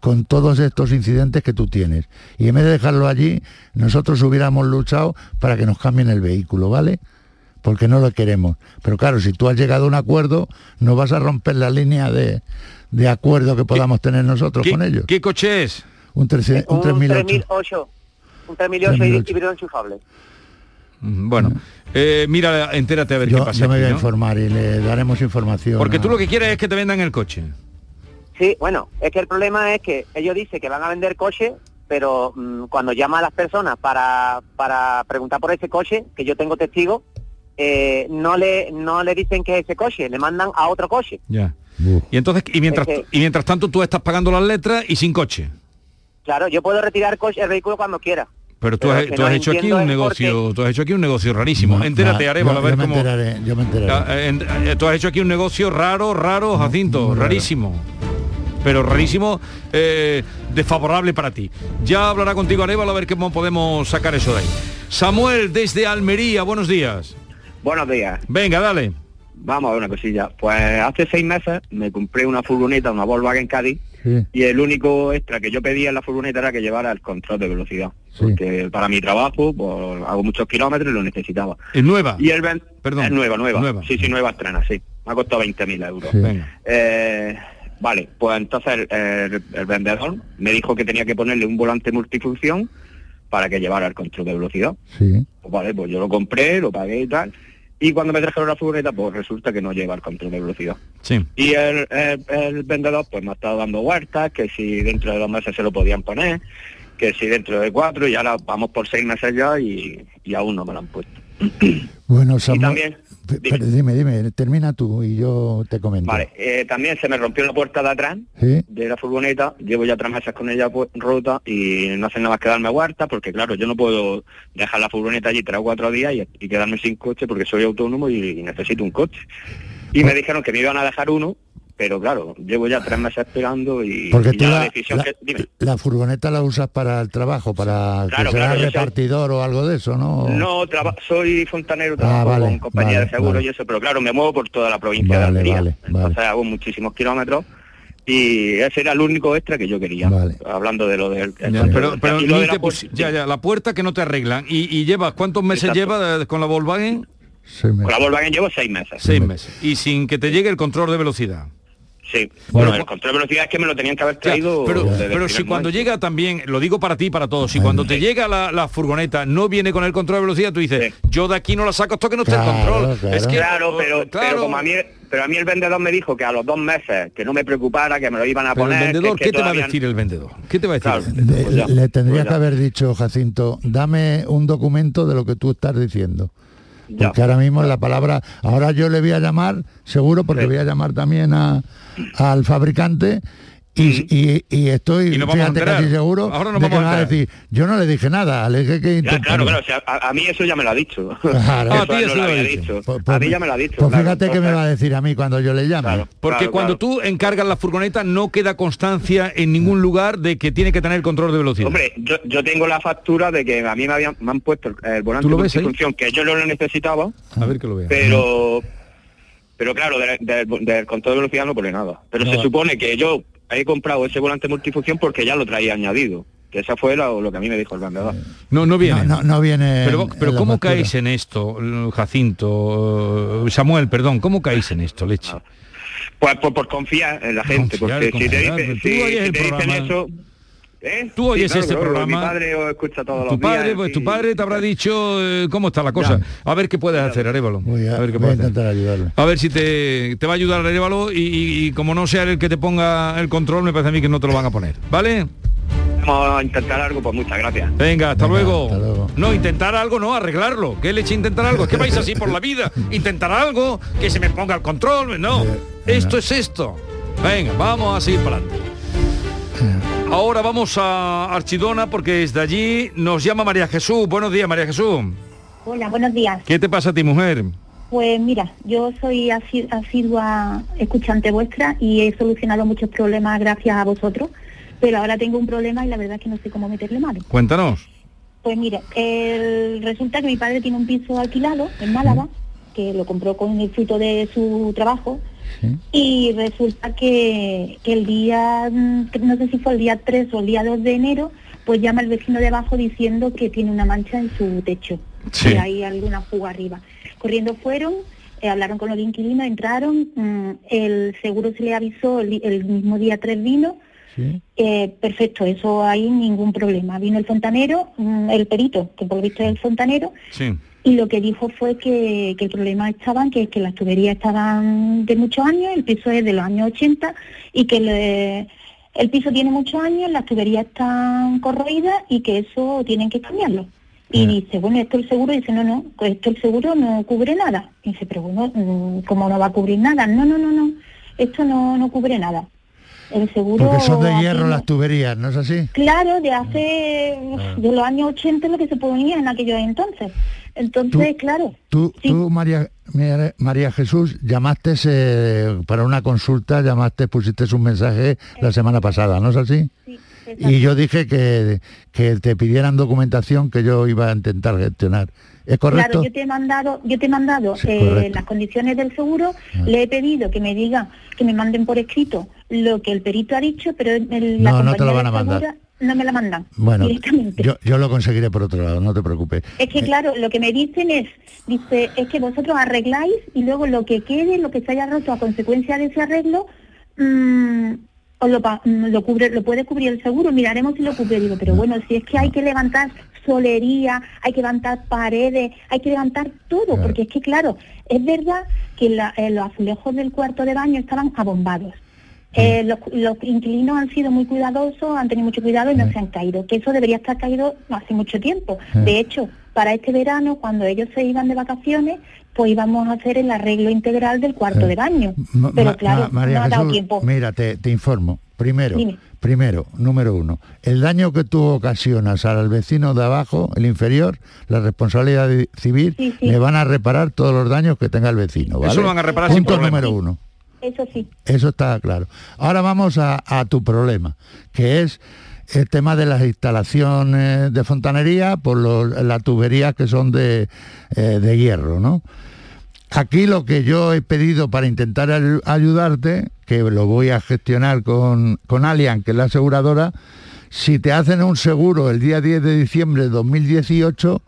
con todos estos incidentes que tú tienes. Y en vez de dejarlo allí, nosotros hubiéramos luchado para que nos cambien el vehículo, ¿vale? porque no lo queremos. Pero claro, si tú has llegado a un acuerdo, no vas a romper la línea de, de acuerdo que podamos tener nosotros con ellos. ¿Qué coche es? Un, un Un 3008. 3008. Un 3008 y 3008. híbrido enchufable. Mm, Bueno, eh, mira, entérate a ver qué Yo, pasa. yo me aquí, voy a ¿no? informar y le daremos información. Porque a- tú lo que quieres es que te vendan el coche. Sí, bueno, es que el problema es que ellos dicen que van a vender coche, pero mm, cuando llaman a las personas para, para preguntar por ese coche, que yo tengo testigo, eh, no le no le dicen que es ese coche, le mandan a otro coche. Ya. Y entonces, y mientras, Es que- y mientras tanto tú estás pagando las letras y sin coche. Claro, yo puedo retirar coche, el vehículo cuando quiera. Pero tú Pero has, que tú no has hecho aquí un negocio, tú has hecho aquí un negocio rarísimo. Entérate, Arevalo, a ver yo me cómo. enteraré, yo me enteraré. Ah, eh, tú has hecho aquí un negocio raro, raro, Jacinto, rarísimo. Pero rarísimo, eh, desfavorable para ti. Ya hablará contigo Arevalo a ver cómo podemos sacar eso de ahí. Samuel, desde Almería, buenos días. Buenos días. Venga, dale. Vamos a ver una cosilla. Pues hace seis meses me compré una furgoneta, una Volkswagen Caddy, Sí. y el único extra que yo pedía en la furgoneta era que llevara el control de velocidad. Porque para mi trabajo, pues hago muchos kilómetros y lo necesitaba. Es nueva. Y el ven- Perdón. Es nueva, nueva. Nueva. Sí, sí, nueva estrena, sí. Me ha costado 20.000 euros. Sí. Venga. Eh, vale, pues entonces el, el- el vendedor me dijo que tenía que ponerle un volante multifunción para que llevara el control de velocidad. Sí. Pues vale, pues yo lo compré, lo pagué y tal. Y cuando me trajeron la furgoneta, pues resulta que no lleva el control de velocidad. Sí. Y el, el- el vendedor pues me ha estado dando vueltas, que si dentro de dos meses se lo podían poner, que si dentro de cuatro, y ahora vamos por seis meses ya y, y aún no me lo han puesto. Bueno, Samuel, también, Pero dime, dime, termina tú y yo te comento. Vale, eh, también se me rompió la puerta de atrás Sí. de la furgoneta, llevo ya tres meses con ella rota y no hacen nada más que darme huerta porque claro, yo no puedo dejar la furgoneta allí tres o cuatro días y, y quedarme sin coche porque soy autónomo y, y necesito un coche. Y me dijeron que me iban a dejar uno, pero claro, llevo ya tres meses esperando y, Porque y tú ya la, la decisión la- que... Dime. la furgoneta la usas para el trabajo, para Claro, que repartidor o algo de eso, ¿no? No, traba- soy fontanero, trabajo Ah, vale, con compañía vale, de seguros vale. y eso, pero claro, me muevo por toda la provincia de Vale, Almería. vale, Entonces hago muchísimos kilómetros y ese era el único extra que yo quería. Hablando de lo del... Ya, pero pero y lo ni de la te pu- pus- ya, ya, la puerta que no te arreglan. ¿Y, y llevas cuántos meses Exacto. lleva de- con la Volkswagen? Con la Volkswagen llevo seis meses. Seis meses. Y sin que te llegue el control de velocidad. Sí. Bueno, el control de velocidad es que me lo tenían que haber Ya, traído pero el pero si cuando momento. llega también, lo digo para ti y para todos, si cuando te llega la, la furgoneta no viene con el control de velocidad, tú dices, yo de aquí no la saco hasta que no esté el control. Es que, claro, pero, claro. pero como a mí, pero a mí el vendedor me dijo que a los dos meses que no me preocupara, que me lo iban a Pero el poner. que- vendedor, que ¿qué te va a decir el vendedor? ¿Qué te va a decir? el De- vendedor? Pues le tendría que haber dicho, Jacinto, dame un documento de lo que tú estás diciendo. Porque ahora mismo la palabra, ahora yo le voy a llamar, seguro, porque voy a llamar también a, al fabricante y, y- y estoy, Y nos vamos a fíjate, casi seguro Ahora nos de que vamos a me va a decir, yo no le dije nada, le dije que Ya, intentar- claro, claro, o sea, a, a mí eso ya me lo ha dicho. Claro. Eso a ti él eso no lo lo ha había dicho. dicho. Pues- a mí ya me lo ha dicho. Pues claro. fíjate que me Entonces, va a decir a mí cuando yo le llame. Porque Claro, cuando tú encargas la furgoneta no queda constancia en ningún lugar de que tiene que tener control de velocidad. Hombre, yo, yo tengo la factura de que a mí me, habían, me han puesto el, el volante ¿Tú lo de multifunción, que yo no lo necesitaba, a ver que lo vea. pero pero claro, del, del- del control de velocidad no pone nada. Pero se supone que yo he comprado ese volante multifunción porque ya lo traía añadido. Que esa fue lo, lo que a mí me dijo el vendedor. No, no viene. No, no viene. Pero, en- pero ¿cómo factura. caéis en esto, Jacinto? eh, Samuel, perdón, ¿cómo caéis en esto, leche? Pues por, por confiar en la gente, Confiar, porque si te, tú si- si el te dicen eso... ¿eh? Tú oyes claro, este claro, programa. Mi padre os escucha todos Tu los días. padre, pues y- tu padre te habrá dicho eh, cómo está la cosa. A ver qué puedes hacer, Arevalo. Voy a, A ver qué voy a puedes hacer. A ver si te, te va a ayudar Arevalo y, y- y como no sea el que te ponga el control, me parece a mí que no te lo van a poner. ¿Vale? Vamos a intentar algo, pues muchas gracias. Venga, hasta, luego. No, intentar algo, no, arreglarlo. ¿Qué leche intentar algo? Es que vais así por la vida. Intentar algo, que se me ponga el control. No, esto es esto. Venga, vamos a seguir para adelante. Ahora vamos a Archidona porque desde allí nos llama María Jesús. Buenos días, María Jesús. Hola, buenos días. ¿Qué te pasa a ti, mujer? Pues mira, yo soy asi- asidua escuchante vuestra y he solucionado muchos problemas gracias a vosotros, pero ahora tengo un problema y la verdad es que no sé cómo meterle mano. Cuéntanos. Pues mire, el- resulta que mi padre tiene un piso alquilado en Málaga, que lo compró con el fruto de su trabajo, y resulta que, que el día, mm, no sé si fue el día 3 o el día 2 de enero, pues llama el vecino de abajo diciendo que tiene una mancha en su techo, Sí. que hay alguna fuga arriba. corriendo fueron, eh, hablaron con los inquilinos, entraron, mm, el seguro se le avisó, el, el mismo día tres vino, eh, perfecto, eso hay ningún problema. Vino el fontanero, mm, el perito, que por lo visto es el fontanero, Sí. Y lo que dijo fue que, que el problema estaban, que, que las tuberías estaban de muchos años, el piso es de los años 80 y que le- el piso tiene muchos años, las tuberías están corroídas y que eso tienen que cambiarlo. Y dice, bueno, esto el seguro, dice, no, no, pues esto el seguro no cubre nada. Y dice, pero bueno, mm, ¿cómo no va a cubrir nada? No, no, no, no, esto no, no cubre nada. El seguro... Porque son de hierro las tuberías, ¿no es así? Claro, de hace, de los años 80 es lo que se ponía en aquellos entonces. Entonces, claro, Tú, tú María, María, Jesús, llamaste eh, para una consulta, llamaste, pusiste un mensaje la semana pasada, ¿no es así? y yo dije que, que te pidieran documentación que yo iba a intentar gestionar. ¿Es correcto? claro, yo te he mandado, yo te he mandado Sí, eh. Ah. las condiciones del seguro, le he pedido que me digan, que me manden por escrito lo que el perito ha dicho, pero el- la No, no te lo van a mandar. segura no me la mandan Bueno, directamente. yo, yo lo conseguiré por otro lado, no te preocupes. Es que claro, lo que me dicen es, dice, es que vosotros arregláis y luego lo que quede, lo que se haya roto a consecuencia de ese arreglo, mm, os lo, mm, lo cubre, lo puede cubrir el seguro, miraremos si lo cubre. Digo, pero bueno, si es que hay que levantar solería, hay que levantar paredes, hay que levantar todo, porque es que claro, es verdad que la- eh, los azulejos del cuarto de baño estaban abombados. Eh, los, los inquilinos han sido muy cuidadosos, han tenido mucho cuidado y no se han caído, que eso debería estar caído hace mucho tiempo. De hecho, para este verano, cuando ellos se iban de vacaciones, pues íbamos a hacer el arreglo integral del cuarto de baño. Pero Ma- claro, Ma- María no ha dado Jesús, tiempo. Mira, te, te informo. Primero, Dime. primero, número uno, el daño que tú ocasionas al vecino de abajo, el inferior, la responsabilidad civil, Sí, sí. le van a reparar todos los daños que tenga el vecino. ¿vale? Eso lo van a reparar sin Punto problema. número uno. Eso sí. Eso está claro. Ahora vamos a, a tu problema, que es el tema de las instalaciones de fontanería por los- las tuberías que son de, eh, de hierro, ¿no? Aquí lo que yo he pedido para intentar ayu- ayudarte, que lo voy a gestionar con, con Allianz, que es la aseguradora, si te hacen un seguro el día 10 de diciembre de 2018,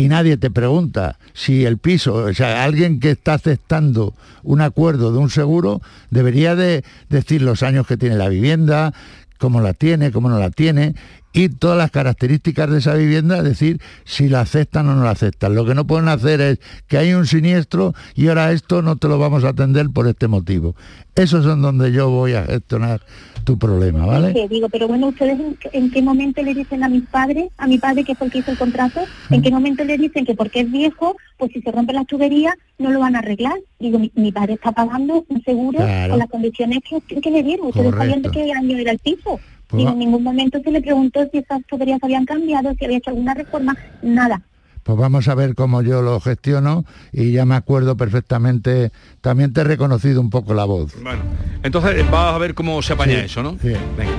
y nadie te pregunta si el piso, o sea, alguien que está aceptando un acuerdo de un seguro debería de decir los años que tiene la vivienda, cómo la tiene, cómo no la tiene y todas las características de esa vivienda, decir si la aceptan o no la aceptan. Lo que no pueden hacer es que hay un siniestro y ahora esto no te lo vamos a atender por este motivo. Esos son donde yo voy a gestionar tu problema, ¿vale? Que digo, pero bueno, ¿ustedes en, qué- en qué momento le dicen a mis padres, a mi padre que fue el que hizo el contrato, en qué momento le dicen que porque es viejo, pues si se rompen las tuberías no lo van a arreglar? Digo, mi, mi padre está pagando un seguro Claro. con las condiciones que, que le dieron. ¿Ustedes sabían de qué año era el piso? Pues va- en ningún momento se le preguntó si esas tuberías habían cambiado, si había hecho alguna reforma, nada. Pues vamos a ver cómo yo lo gestiono y ya me acuerdo perfectamente, también te he reconocido un poco la voz. Bueno, entonces vas a ver cómo se apaña Sí, eso, ¿no? sí. Venga.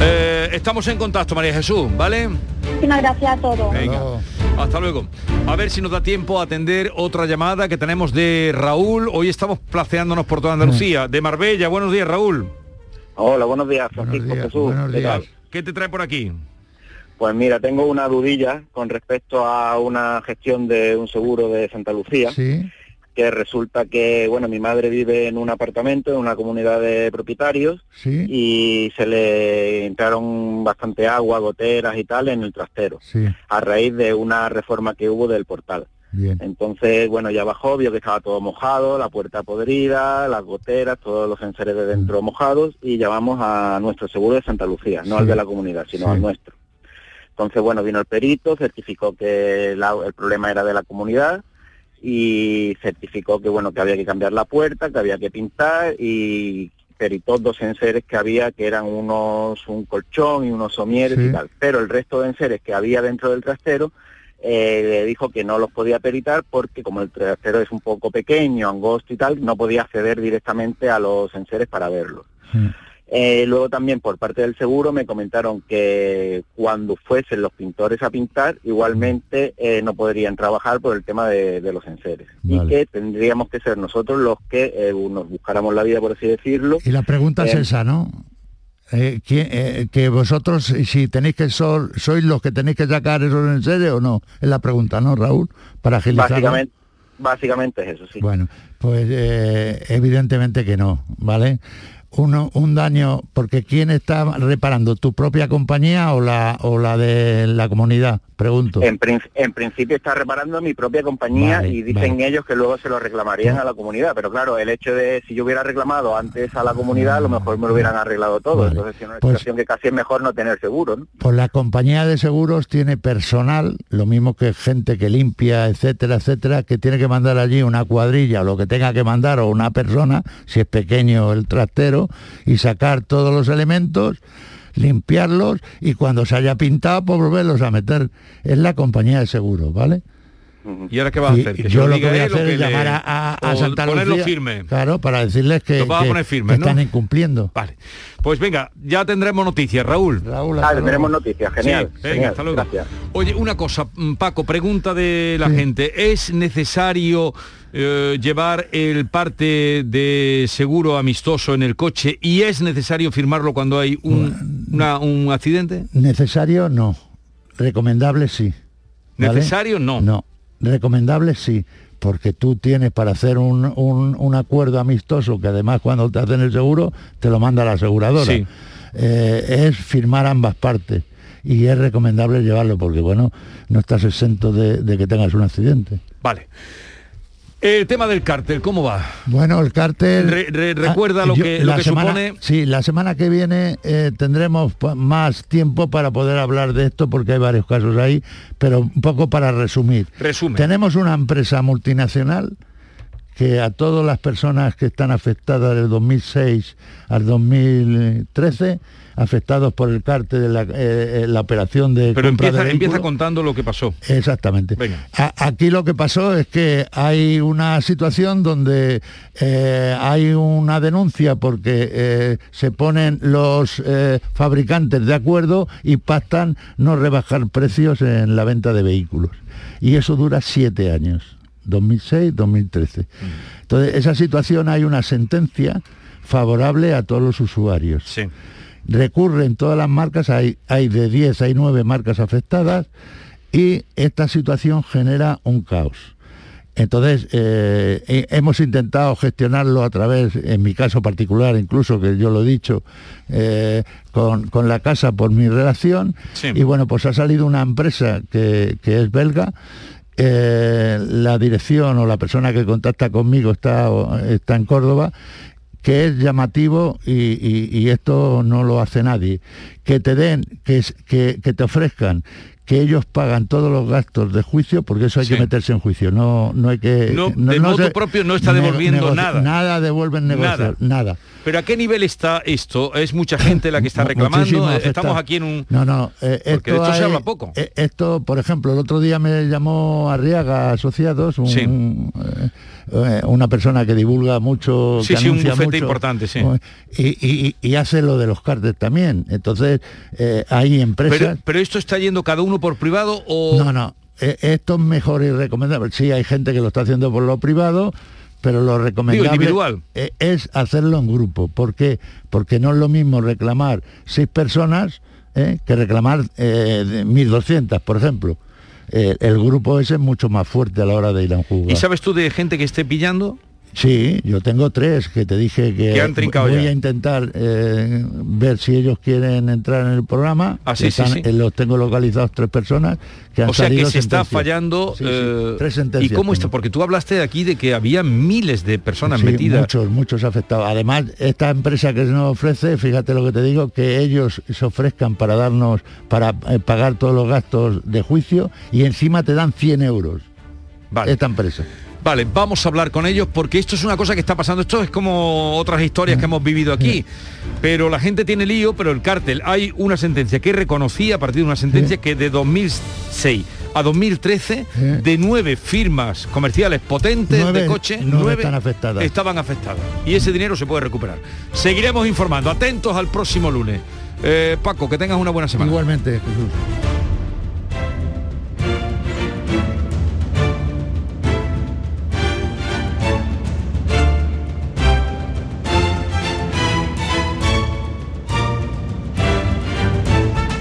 Eh, estamos en contacto, María Jesús, ¿vale? Muchísimas gracias a todos. Venga, hasta luego. A ver si nos da tiempo a atender otra llamada que tenemos de Raúl. Hoy estamos placeándonos por toda Andalucía. De Marbella, buenos días, Raúl. Hola, buenos días, Francisco Jesús. ¿Qué tal? ¿Qué te trae por aquí? Pues mira, tengo una dudilla con respecto a una gestión de un seguro de Santa Lucía, Sí, que resulta que, bueno, mi madre vive en un apartamento, en una comunidad de propietarios, sí, y se le entraron bastante agua, goteras y tal en el trastero, sí, a raíz de una reforma que hubo del portal. Bien. Entonces, bueno, ya bajó, vio que estaba todo mojado, la puerta podrida, las goteras, todos los enseres de dentro mojados y llamamos a nuestro seguro de Santa Lucía, no Sí. al de la comunidad, sino Sí. al nuestro. Entonces, bueno, vino el perito, certificó que la- el problema era de la comunidad y certificó que, bueno, que había que cambiar la puerta, que había que pintar y peritó dos enseres que había, que eran unos, un colchón y unos somieres Sí. y tal. Pero el resto de enseres que había dentro del trastero eh, le dijo que no los podía peritar porque como el trastero es un poco pequeño, angosto y tal, no podía acceder directamente a los enseres para verlos. Eh, luego también por parte del seguro me comentaron que cuando fuesen los pintores a pintar, igualmente eh, no podrían trabajar por el tema de, de los enseres. Y que tendríamos que ser nosotros los que eh, nos buscáramos la vida, por así decirlo. Y la pregunta es esa, ¿no? Eh, ¿quién- eh, que vosotros, si tenéis que sol, sois los que tenéis que sacar esos en serio o no, es la pregunta, ¿no, Raúl? Para agilizar. Básicamente, Básicamente es eso, sí. Bueno, pues eh, evidentemente que no, ¿vale? Uno, un daño, porque ¿quién está reparando? ¿Tu propia compañía o la, o la de la comunidad? Pregunto. En, en principio está reparando mi propia compañía Vale, y dicen vale. ellos que luego se lo reclamarían a la comunidad, pero claro, el hecho de si yo hubiera reclamado antes a la comunidad, a lo mejor me lo hubieran arreglado todo, Vale. entonces es una Pues- situación que casi es mejor no tener seguro, ¿no? Pues la compañía de seguros tiene personal, lo mismo que gente que limpia, etcétera, etcétera, que tiene que mandar allí una cuadrilla o lo que tenga que mandar o una persona, si es pequeño el trastero, y sacar todos los elementos, limpiarlos y cuando se haya pintado, pues volverlos a meter. Es la compañía de seguros, ¿vale? ¿Y ahora qué vas a hacer? Que yo lo que voy a hacer que es le- llamar a, a, Santa ponerlo firme. Claro, para decirles que, Lo vas a que- poner firme, que ¿no? están incumpliendo. Vale. Pues venga, ya tendremos noticias, Raúl. Raúl, Ah, tendremos noticias, genial. Sí, venga, genial, hasta luego. Gracias. Oye, una cosa, mm, Paco, pregunta de la gente. ¿Es necesario eh, llevar el parte de seguro amistoso en el coche y es necesario firmarlo cuando hay un, una- un accidente? Necesario no. Recomendable sí. ¿vale? ¿Necesario? No. No. Recomendable sí. Porque tú tienes para hacer un, un- un acuerdo amistoso que además cuando te hacen el seguro te lo manda la aseguradora. Sí. Eh, es firmar ambas partes. Y es recomendable llevarlo porque, bueno, no estás exento de, de que tengas un accidente. Vale. El tema del cártel, ¿cómo va? Bueno, el cártel... Re- re- recuerda lo que- lo la que semana- supone- Sí, la semana que viene eh, tendremos más tiempo para poder hablar de esto porque hay varios casos ahí, pero un poco para resumir. Resume. Tenemos una empresa multinacional que a todas las personas que están afectadas del 2006 al 2013, afectados por el cártel de la, eh, eh, la operación de Pero compra de empieza, contando lo que pasó. Exactamente. Venga. A- aquí lo que pasó es que hay una situación donde eh, hay una denuncia porque eh, se ponen los fabricantes de acuerdo y pactan no rebajar precios en la venta de vehículos. Y eso dura siete años, 2006-2013. Entonces, esa situación hay una sentencia favorable a todos los usuarios Sí. recurren todas las marcas, hay, hay de 10, hay 9 marcas afectadas y esta situación genera un caos. Entonces, eh, he- hemos intentado gestionarlo a través, en mi caso particular, incluso que yo lo he dicho, eh, con, con la casa por mi relación. Sí. Y bueno, pues ha salido una empresa que, que es belga. Eh, la dirección o la persona que contacta conmigo está, está en Córdoba que es llamativo y, y- y esto no lo hace nadie, que te den, que, que, que te ofrezcan que ellos pagan todos los gastos de juicio, porque eso hay Sí. que meterse en juicio, no, no hay que... No, de modo se- propio no está devolviendo nada. Nada devuelven negocios, Nada. nada. Pero ¿a qué nivel está esto? ¿Es mucha gente la que está reclamando? Eh. Estamos aquí en un... No, no, eh, Porque de esto se habla poco. eh, esto, por ejemplo, el otro día me llamó Arriaga Asociados, un- Sí. eh, una persona que divulga mucho, Sí, que sí, un bufete mucho, importante, sí. y, y- y hace lo de los cartes también. Entonces, hay empresas... Pero, pero esto está yendo cada uno por privado o... No, no. Esto es mejor y recomendable. Sí, hay gente que lo está haciendo por lo privado, pero lo recomendable individual. eh, es hacerlo en grupo. ¿Por qué? Porque no es lo mismo reclamar seis personas eh, que reclamar eh, de 1.200, por ejemplo. Eh, el grupo ese es mucho más fuerte a la hora de ir a un juzgado. ¿Y sabes tú de gente que esté pillando? Sí, yo tengo tres que te dije que, Que han trincado voy ya. a intentar eh, ver si ellos quieren entrar en el programa. Ah, sí, sí, Están- sí. eh, Los tengo localizados tres personas que han O sea que se está fallando... Sí, eh, tres ¿Y sentencias cómo está? Porque tú hablaste de aquí de que había miles de personas metidas. Muchos, muchos afectados. Además, esta empresa que nos ofrece, fíjate lo que te digo, que ellos se ofrezcan para darnos, para eh, pagar todos los gastos de juicio y encima te dan 100 euros. Vale. Esta empresa. Vale, vamos a hablar con ellos porque esto es una cosa que está pasando. Esto es como otras historias que hemos vivido aquí. Pero la gente tiene lío, pero el cártel, hay una sentencia que reconocía a partir de una sentencia que de 2006 a 2013, de nueve firmas comerciales potentes Nueve- de coche, nueve nueve están afectadas. estaban afectadas. Y ese dinero se puede recuperar. Seguiremos informando. Atentos al próximo lunes. Eh, Paco, que tengas una buena semana. Igualmente, Jesús.